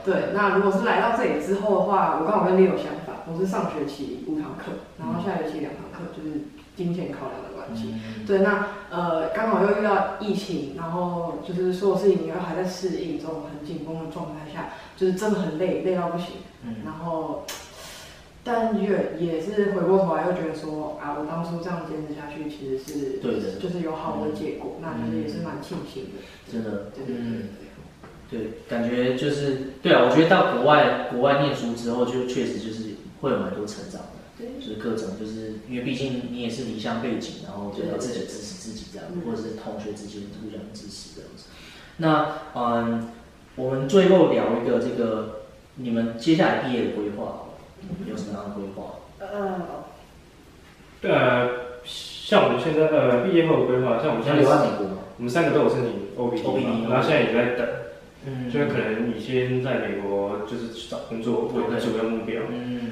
对，那如果是来到这里之后的话，我刚好跟 Leo 相反，我是上学期五堂课，然后下学期两堂课，就是金钱考量的。嗯、对，那呃刚好又遇到疫情，然后就是所有事情又还在适应这种很紧绷的状态下，就是真的很累，累到不行。嗯，然后，但也也是回过头来又觉得说啊，我当初这样坚持下去其实是对的，就是有好的结果，嗯、那就是也是蛮庆幸的。真的，对对对对，对，感觉就是对啊，我觉得到国外国外念书之后，就确实就是会有蛮多成长。对，就是各种，就是因为毕竟你也是离乡背景，然后就要自己支持自己这样，对对对，或者是同学之间互相支持这样子。那嗯，我们最后聊一个这个你们接下来毕业的规划，有什么样的规划？呃，呃，像我们现在呃毕业后的规划，像我们现在留在美国，我们三个都有申请 OPT，然后现在也在等，嗯，就是可能你先在美国就是找工作为主要目标，嗯。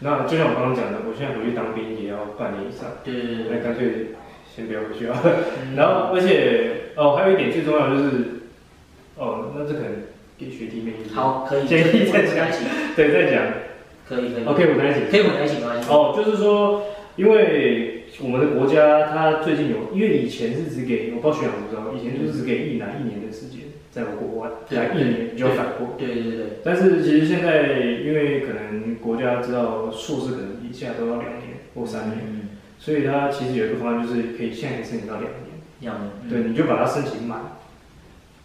那就像我刚刚讲的，我现在回去当兵也要半年以上，对对对，那干脆先不要回去啊。嗯、[LAUGHS] 然后，而且哦，还有一点最重要的就是，哦，那这可能给学弟妹好，可以，建议再讲，[LAUGHS] 对，再讲，可以可以，OK，我们一起，可以我们一起，没关系。哦，就是说，因为我们的国家它最近有，因为以前是只给，我不知道学长知不知道，以前就是只给一男一年的时间。在国外，来一年你就返国。对对对，对。但是其实现在，因为可能国家知道硕士可能一下都要两年或三年，嗯、所以它其实有一个方案，就是可以现在申请到两年。两年。对，你就把它申请满，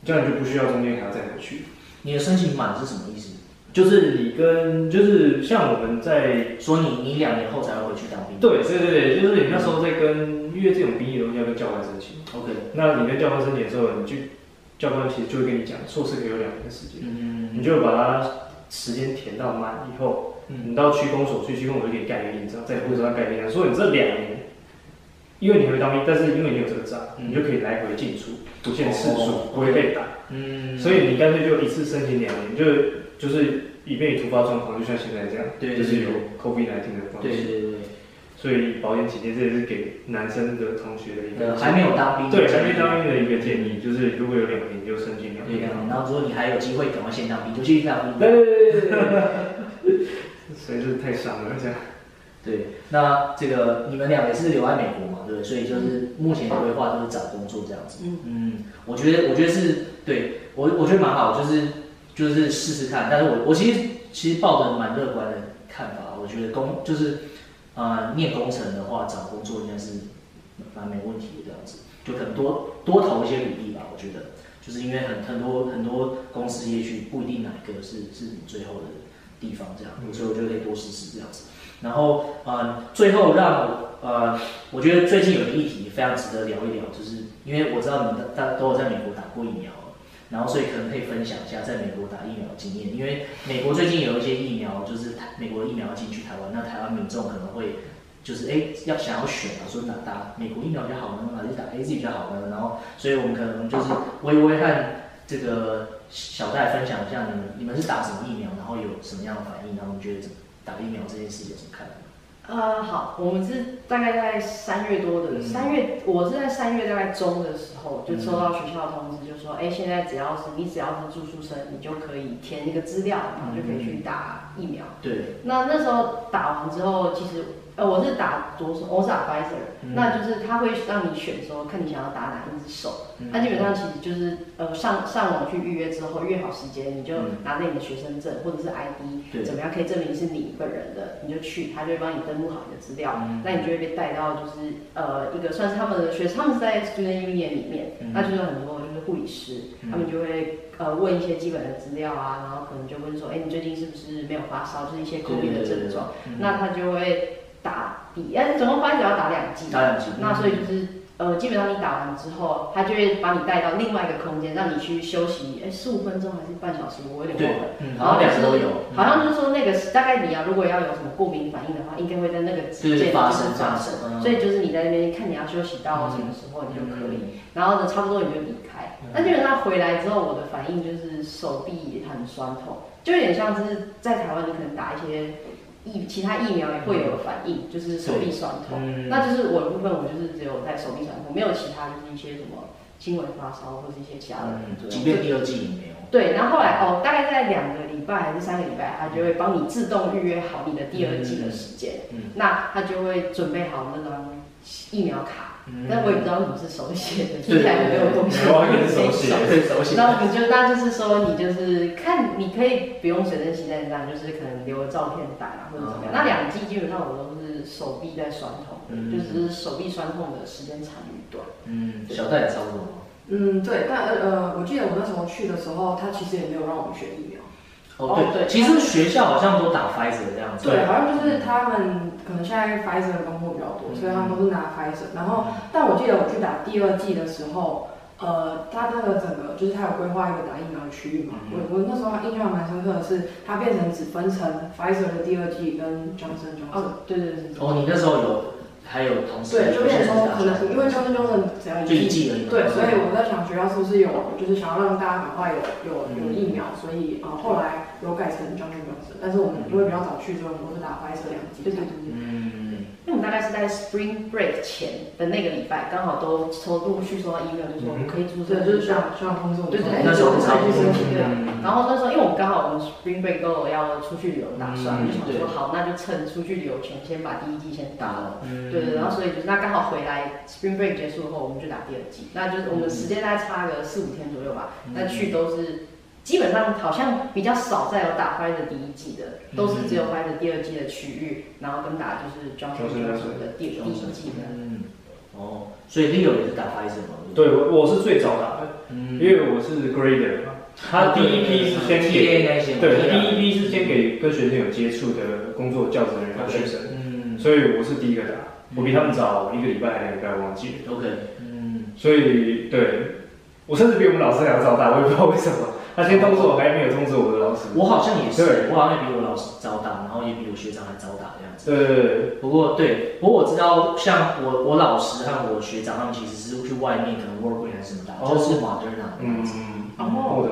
这样你就不需要中间还要再回去。你的申请满是什么意思？就是你跟就是像我们在说你你两年后才会回去当兵。对对对对，就是你那时候在跟，因为这种兵役的东西要跟教官申请。OK。那你跟教官申请的时候，你就。教官其实就会跟你讲，硕士可以有两年的时间，嗯、你就把它时间填到满以后，嗯、你到区公所去，区公所就给你盖一个印章，在护照上盖一个印章，所以你这两年，因为你会当兵，但是因为你有这个章，嗯、你就可以来回进出，不限次数，哦、不会被打。嗯，所以你干脆就一次申请两年，就就是以便于突发状况，就像现在这样，对，就是有 COVID-19 的方式。所以保险起见，这也是给男生的同学的一个还没有当兵对还没当兵的一个建议，就是如果有两年就申请两年，然后如果你还有机会赶快先当兵，就继续当兵。对对对对对。[LAUGHS] 所以是太伤了这样。对，那这个你们俩也是留在美国嘛，对不对？所以就是目前的规划就是找工作这样子。嗯嗯，我觉得我觉得是对我我觉得蛮好，就是就是试试看。但是我我其实其实抱着蛮乐观的看法，我觉得工就是。啊、呃，念工程的话，找工作应该是蛮没问题的这样子，就可能多多投一些履历吧。我觉得，就是因为很很多很多公司也许不一定哪一个是是你最后的地方这样，嗯、所以我觉得可以多试试这样子。然后，呃，最后让我呃，我觉得最近有个议题非常值得聊一聊，就是因为我知道你们大家都有在美国打过疫苗。然后，所以可能可以分享一下在美国打疫苗经验，因为美国最近有一些疫苗，就是台美国疫苗进去台湾，那台湾民众可能会就是哎要想要选啊，说哪打美国疫苗比较好呢，还是打 AZ 比较好呢？然后，所以我们可能就是微微和这个小戴分享一下，你们你们是打什么疫苗，然后有什么样的反应，然后你觉得怎么打疫苗这件事有什么看法？呃，好，我们是大概在三月多的三月，我是在三月大概中的时候就收到学校的通知，就说，哎，现在只要是你只要是住宿生，你就可以填一个资料，然后就可以去打疫苗。对。那那时候打完之后，其实。呃，我是打左手，我是打 Pfizer，嗯、那就是他会让你选说，看你想要打哪一只手。那、嗯、基本上其实就是呃上上网去预约之后，约好时间，你就拿着你的学生证或者是 ID，对。怎么样可以证明是你本人的，你就去，他就会帮你登登录好你的资料，嗯、那你就会被带到就是呃一个算是他们的学，他们是在 Student Union 里面，嗯、那就是很多就是护理师，嗯、他们就会呃问一些基本的资料啊，然后可能就问说，哎、欸，你最近是不是没有发烧，就是一些 COVID 的症状，那他就会打底，哎，总共发只要打两剂，打两剂，那所以就是。呃，基本上你打完之后，他就会把你带到另外一个空间，让你去休息，哎，十五分钟还是半小时，我有点忘了。嗯，然后两个都有。好像就是说那个大概你啊，如果要有什么过敏反应的话，应该会在那个之间发生发生。所以就是你在那边看你要休息到什么时候，你就可以。然后呢，差不多你就离开。那基本上回来之后，我的反应就是手臂很酸痛，就有点像是在台湾你可能打一些。疫其他疫苗也会有反应，嗯、就是手臂酸痛，嗯、那就是我的部分，我就是只有在手臂酸痛，没有其他就是一些什么轻微发烧或者一些其他的。嗯，即便第二季也没有。对，然后后来哦，大概在两个礼拜还是三个礼拜，他就会帮你自动预约好你的第二季的时间，嗯，那他就会准备好那张疫苗卡。但我也不知道什么是手写的，听起来没有东西。手写，手写。那我们就那就是说，你就是看，你可以不用随身携带这样，就是可能留个照片带啊，或者怎么样。那两季基本上我都是手臂在酸痛，就只是手臂酸痛的时间长与短。嗯，小戴也差不多。嗯，对，但呃，我记得我那时候去的时候，他其实也没有让我们选疫苗。哦，对对，其实学校好像都打 Pfizer 这样子。对，好像就是他们可能现在 Pfizer 的工作比较多，所以他们都是拿 Pfizer。然后，但我记得我去打第二季的时候，呃，他那个整个就是他有规划一个打疫苗的区域嘛。我我那时候印象蛮深刻的是，他变成只分成 Pfizer 的第二季跟 Johnson Johnson。对对对。哦，你那时候有。还有同事，对，就变成说可能因为交通就是只要一剂而已，对，所以我在想学校是不是有就是想要让大家赶快有有有疫苗，所以呃后来有改成交通标准，但是我们因为比较早去，所以我们都是打白色两剂。对对对对。嗯。因为我们大概是在 Spring Break 前的那个礼拜，刚好都抽陆续收到 email，就说我们可以注册，就是需要需要通知我们。对对，那时候才去申请。对。然后那时候，因为我们刚好我们 Spring Break 都有要出去旅游打算，就想说好，那就趁出去旅游前先把第一季先打了。嗯。对对，然后所以就是那刚好回来 Spring Break 结束后，我们就打第二季，那就是我们时间大概差个四五天左右吧，那去都是。基本上好像比较少再有打 Pfizer 第一季的，都是只有 Pfizer 第二季的区域，然后跟打就是 Johnson Johnson 的第第一季的。嗯，哦，所以 Leo 也是打 Pfizer 吗？对，我我是最早打的，因为我是 Grader 嘛。他第一批是先给，对，第一批是先给跟学生有接触的工作教职人员和学生，嗯，所以我是第一个打，我比他们早一个礼拜还两个礼拜忘记了。OK，嗯，所以对，我甚至比我们老师还要早打，我也不知道为什么。他先通知我，还没有通知我的老师。我好像也是，我好像也比我老师早打，然后也比我学长还早打这样子。对对对。不过对，不过我知道，像我我老师和我学长他们其实是去外面可能 working 还是什么打，就是马德纳。嗯嗯。然后。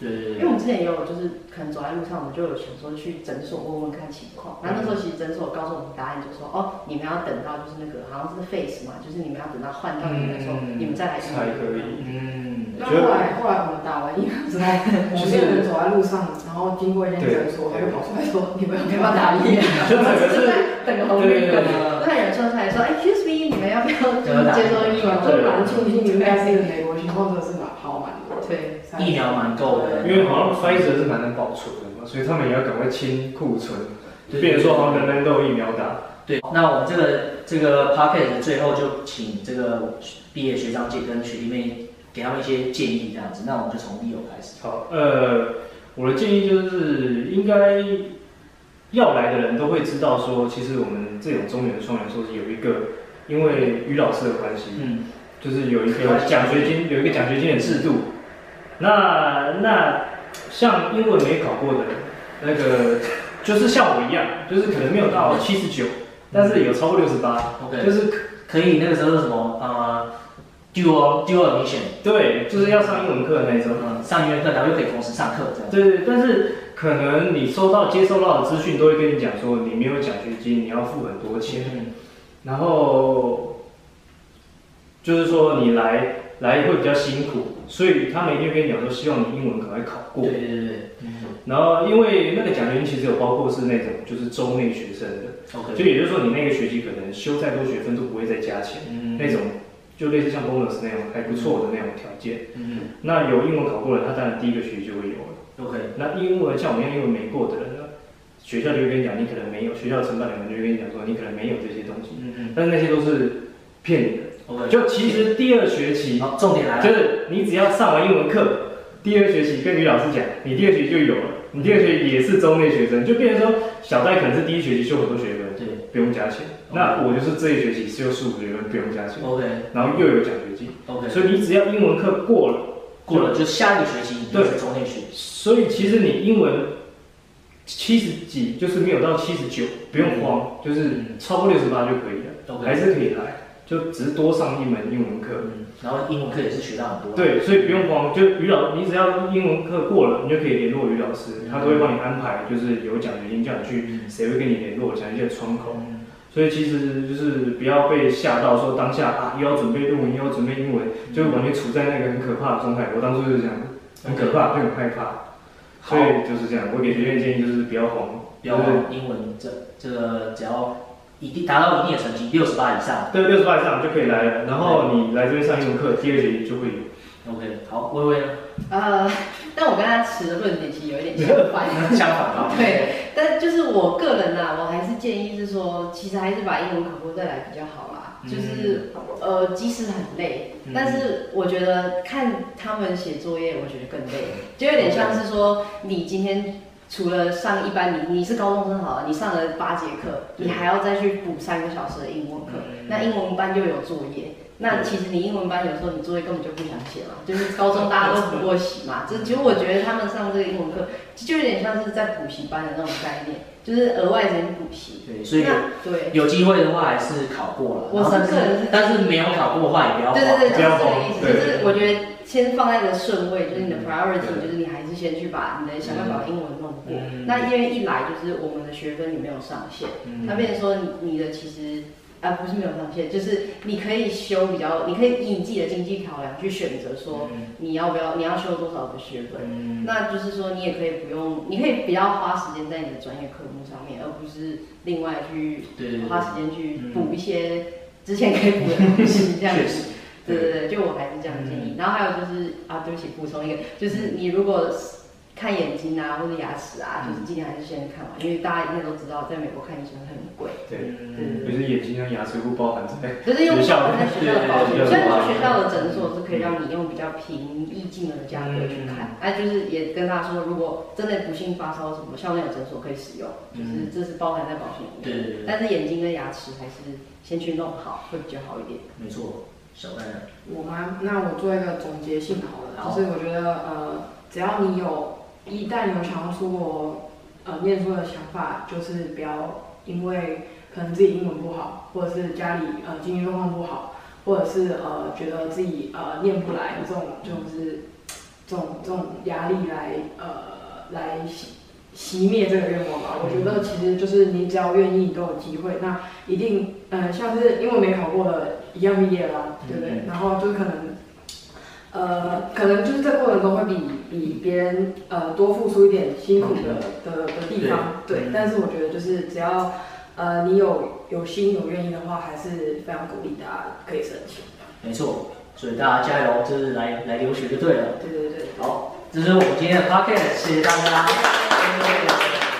对对对。因为我们之前也有，就是可能走在路上，我们就有想说去诊所问问看情况。然后那时候其实诊所告诉我们答案，就说哦，你们要等到就是那个好像是 face 嘛，就是你们要等到换到你们的时候，你们再来才可以。嗯。那后来后来我们打完疫苗之后，我们有人走在路上，然后经过一间诊所，他就跑出来说：“你们要不要打疫苗？”就在等个红绿灯，那有人冲出来说：“哎，Excuse me，你们要不要接受疫苗？”就蛮庆幸，应该是美国情况真的是蛮好蛮多，对，疫苗蛮够的，因为好像 Pfizer 是蛮能保存的嘛，所以他们也要赶快清库存，就变成说好像人人都有疫苗打。对，那我们这个这个 Podcast 最后就请这个毕业学长姐跟学弟妹。给他们一些建议，这样子，那我们就从 Leo 开始。好，呃，我的建议就是，应该要来的人都会知道说，其实我们这种中原双元硕士有一个，因为于老师的关系，嗯，就是有一个奖学金，有一个奖学金的制度。那那像英文没考过的，那个就是像我一样，就是可能没有到七十九，但是有超过六十八，OK，就是可以那个时候是什么啊？呃 Dual Dual Admission，对，就是要上英文课的那种，嗯，上英文课，然后又可以同时上课这样。对对，但是可能你收到、接收到的资讯都会跟你讲说，你没有奖学金，你要付很多钱。嗯。然后就是说你来来会比较辛苦，所以他们一定跟你讲说，希望你英文赶快考过。对对对。嗯。然后因为那个奖学金其实有包括是那种就是州内学生的就也就是说你那个学期可能修再多学分都不会再加钱，嗯，那种。就类似像 bonus 那样还不错的那种条件，嗯，那有英文考过的，他当然第一个学期就会有了。OK，那英文像我们英文没过的人呢，学校就会跟你讲，你可能没有，学校承办人员就会跟你讲说，你可能没有这些东西。嗯嗯。但是那些都是骗你的。OK。就其实第二学期，好重点来了，就是你只要上完英文课，第二学期跟女老师讲，你第二学期就有了。你第二学期也是中内学生，就变成说小戴可能是第一学期修很多学不用加钱。那我就是这一学期修十五学分，不用加钱。OK。然后又有奖学金。OK。所以你只要英文课过了，过了就下一个学期你就是州内学。所以其实你英文七十几，就是没有到七十九，不用慌，就是超过六十八就可以了，还是可以来，就只是多上一门英文课。然后英文课也是学到很多。对，所以不用慌，就于老，你只要英文课过了，你就可以联络于老师，他都会帮你安排，就是有奖学金叫你去，谁会跟你联络，讲一些窗口。所以其实就是不要被吓到，说当下啊又要准备论文，又要准备英文，就完全处在那个很可怕的状态。我当初就是这样，很可怕，就很害怕。所以就是这样，我给学员建议就是不要慌，不要慌。英文这这个只要。一定达到一定的成绩，六十八以上，对，六十八以上就可以来了。然后你来这边上英文课，第二学期就会有。OK，好，微微呢？呃，[LAUGHS] 但我跟他持的论点其实有一点相反。[LAUGHS] 相反啊？对，但就是我个人啊，我还是建议是说，其实还是把英文考过再来比较好啦。嗯、就是呃，即使很累，嗯、但是我觉得看他们写作业，我觉得更累，就有点像是说你今天。除了上一般，你你是高中生好了，你上了八节课，你还要再去补三个小时的英文课，那英文班就有作业。那其实你英文班有时候你作业根本就不想写嘛，[LAUGHS] 就是高中大家都补过习嘛。[LAUGHS] 这其实我觉得他们上这个英文课就有点像是在补习班的那种概念，就是额外人补习。对，所以对有机会的话还是考过了。我是个人是，但是没有考过的话也不要慌。对对对，就是这个意思。就是我觉得先放在一个顺位，就是你的 priority，就是你还是先去把你的想办法英文弄过。那因为一来就是我们的学分你没有上限，那变成说你你的其实。啊，不是没有上限，就是你可以修比较，你可以以你自己的经济考量去选择说你要不要，你要修多少个学分。嗯、那就是说你也可以不用，你可以比较花时间在你的专业科目上面，而不是另外去花时间去补一些之前可以补的东西这样子。对对对，就我还是这样建议。嗯、然后还有就是啊，对不起，补充一个，就是你如果。看眼睛啊，或者牙齿啊，就是尽量还是先看完，因为大家应该都知道，在美国看医生很贵。对，对，就是眼睛和牙齿不包含在。就是用包含在学校的保险，虽然说学校的诊所是可以让你用比较平易近人的价格去看，哎，就是也跟大家说，如果真的不幸发烧什么，校内有诊所可以使用，就是这是包含在保险里面。对对对。但是眼睛跟牙齿还是先去弄好，会比较好一点。没错，小戴。我吗？那我做一个总结性好了，就是我觉得呃，只要你有。一旦有想要出国呃念书的想法，就是不要因为可能自己英文不好，或者是家里呃经济状况不好，或者是呃觉得自己呃念不来这种就是这种这种压力来呃来熄熄灭这个愿望吧。我觉得其实就是你只要愿意，你都有机会。那一定呃像是因为没考过的一样毕业啦，对不对？然后就是可能。呃，可能就是这过程中会比比别人呃多付出一点辛苦的的的地方，对。对，但是我觉得就是只要呃你有有心有愿意的话，还是非常鼓励大家可以申请。没错，所以大家加油，就是来来留学就对了。对对对。好，这是我们今天的 p o c k e t 谢谢大家。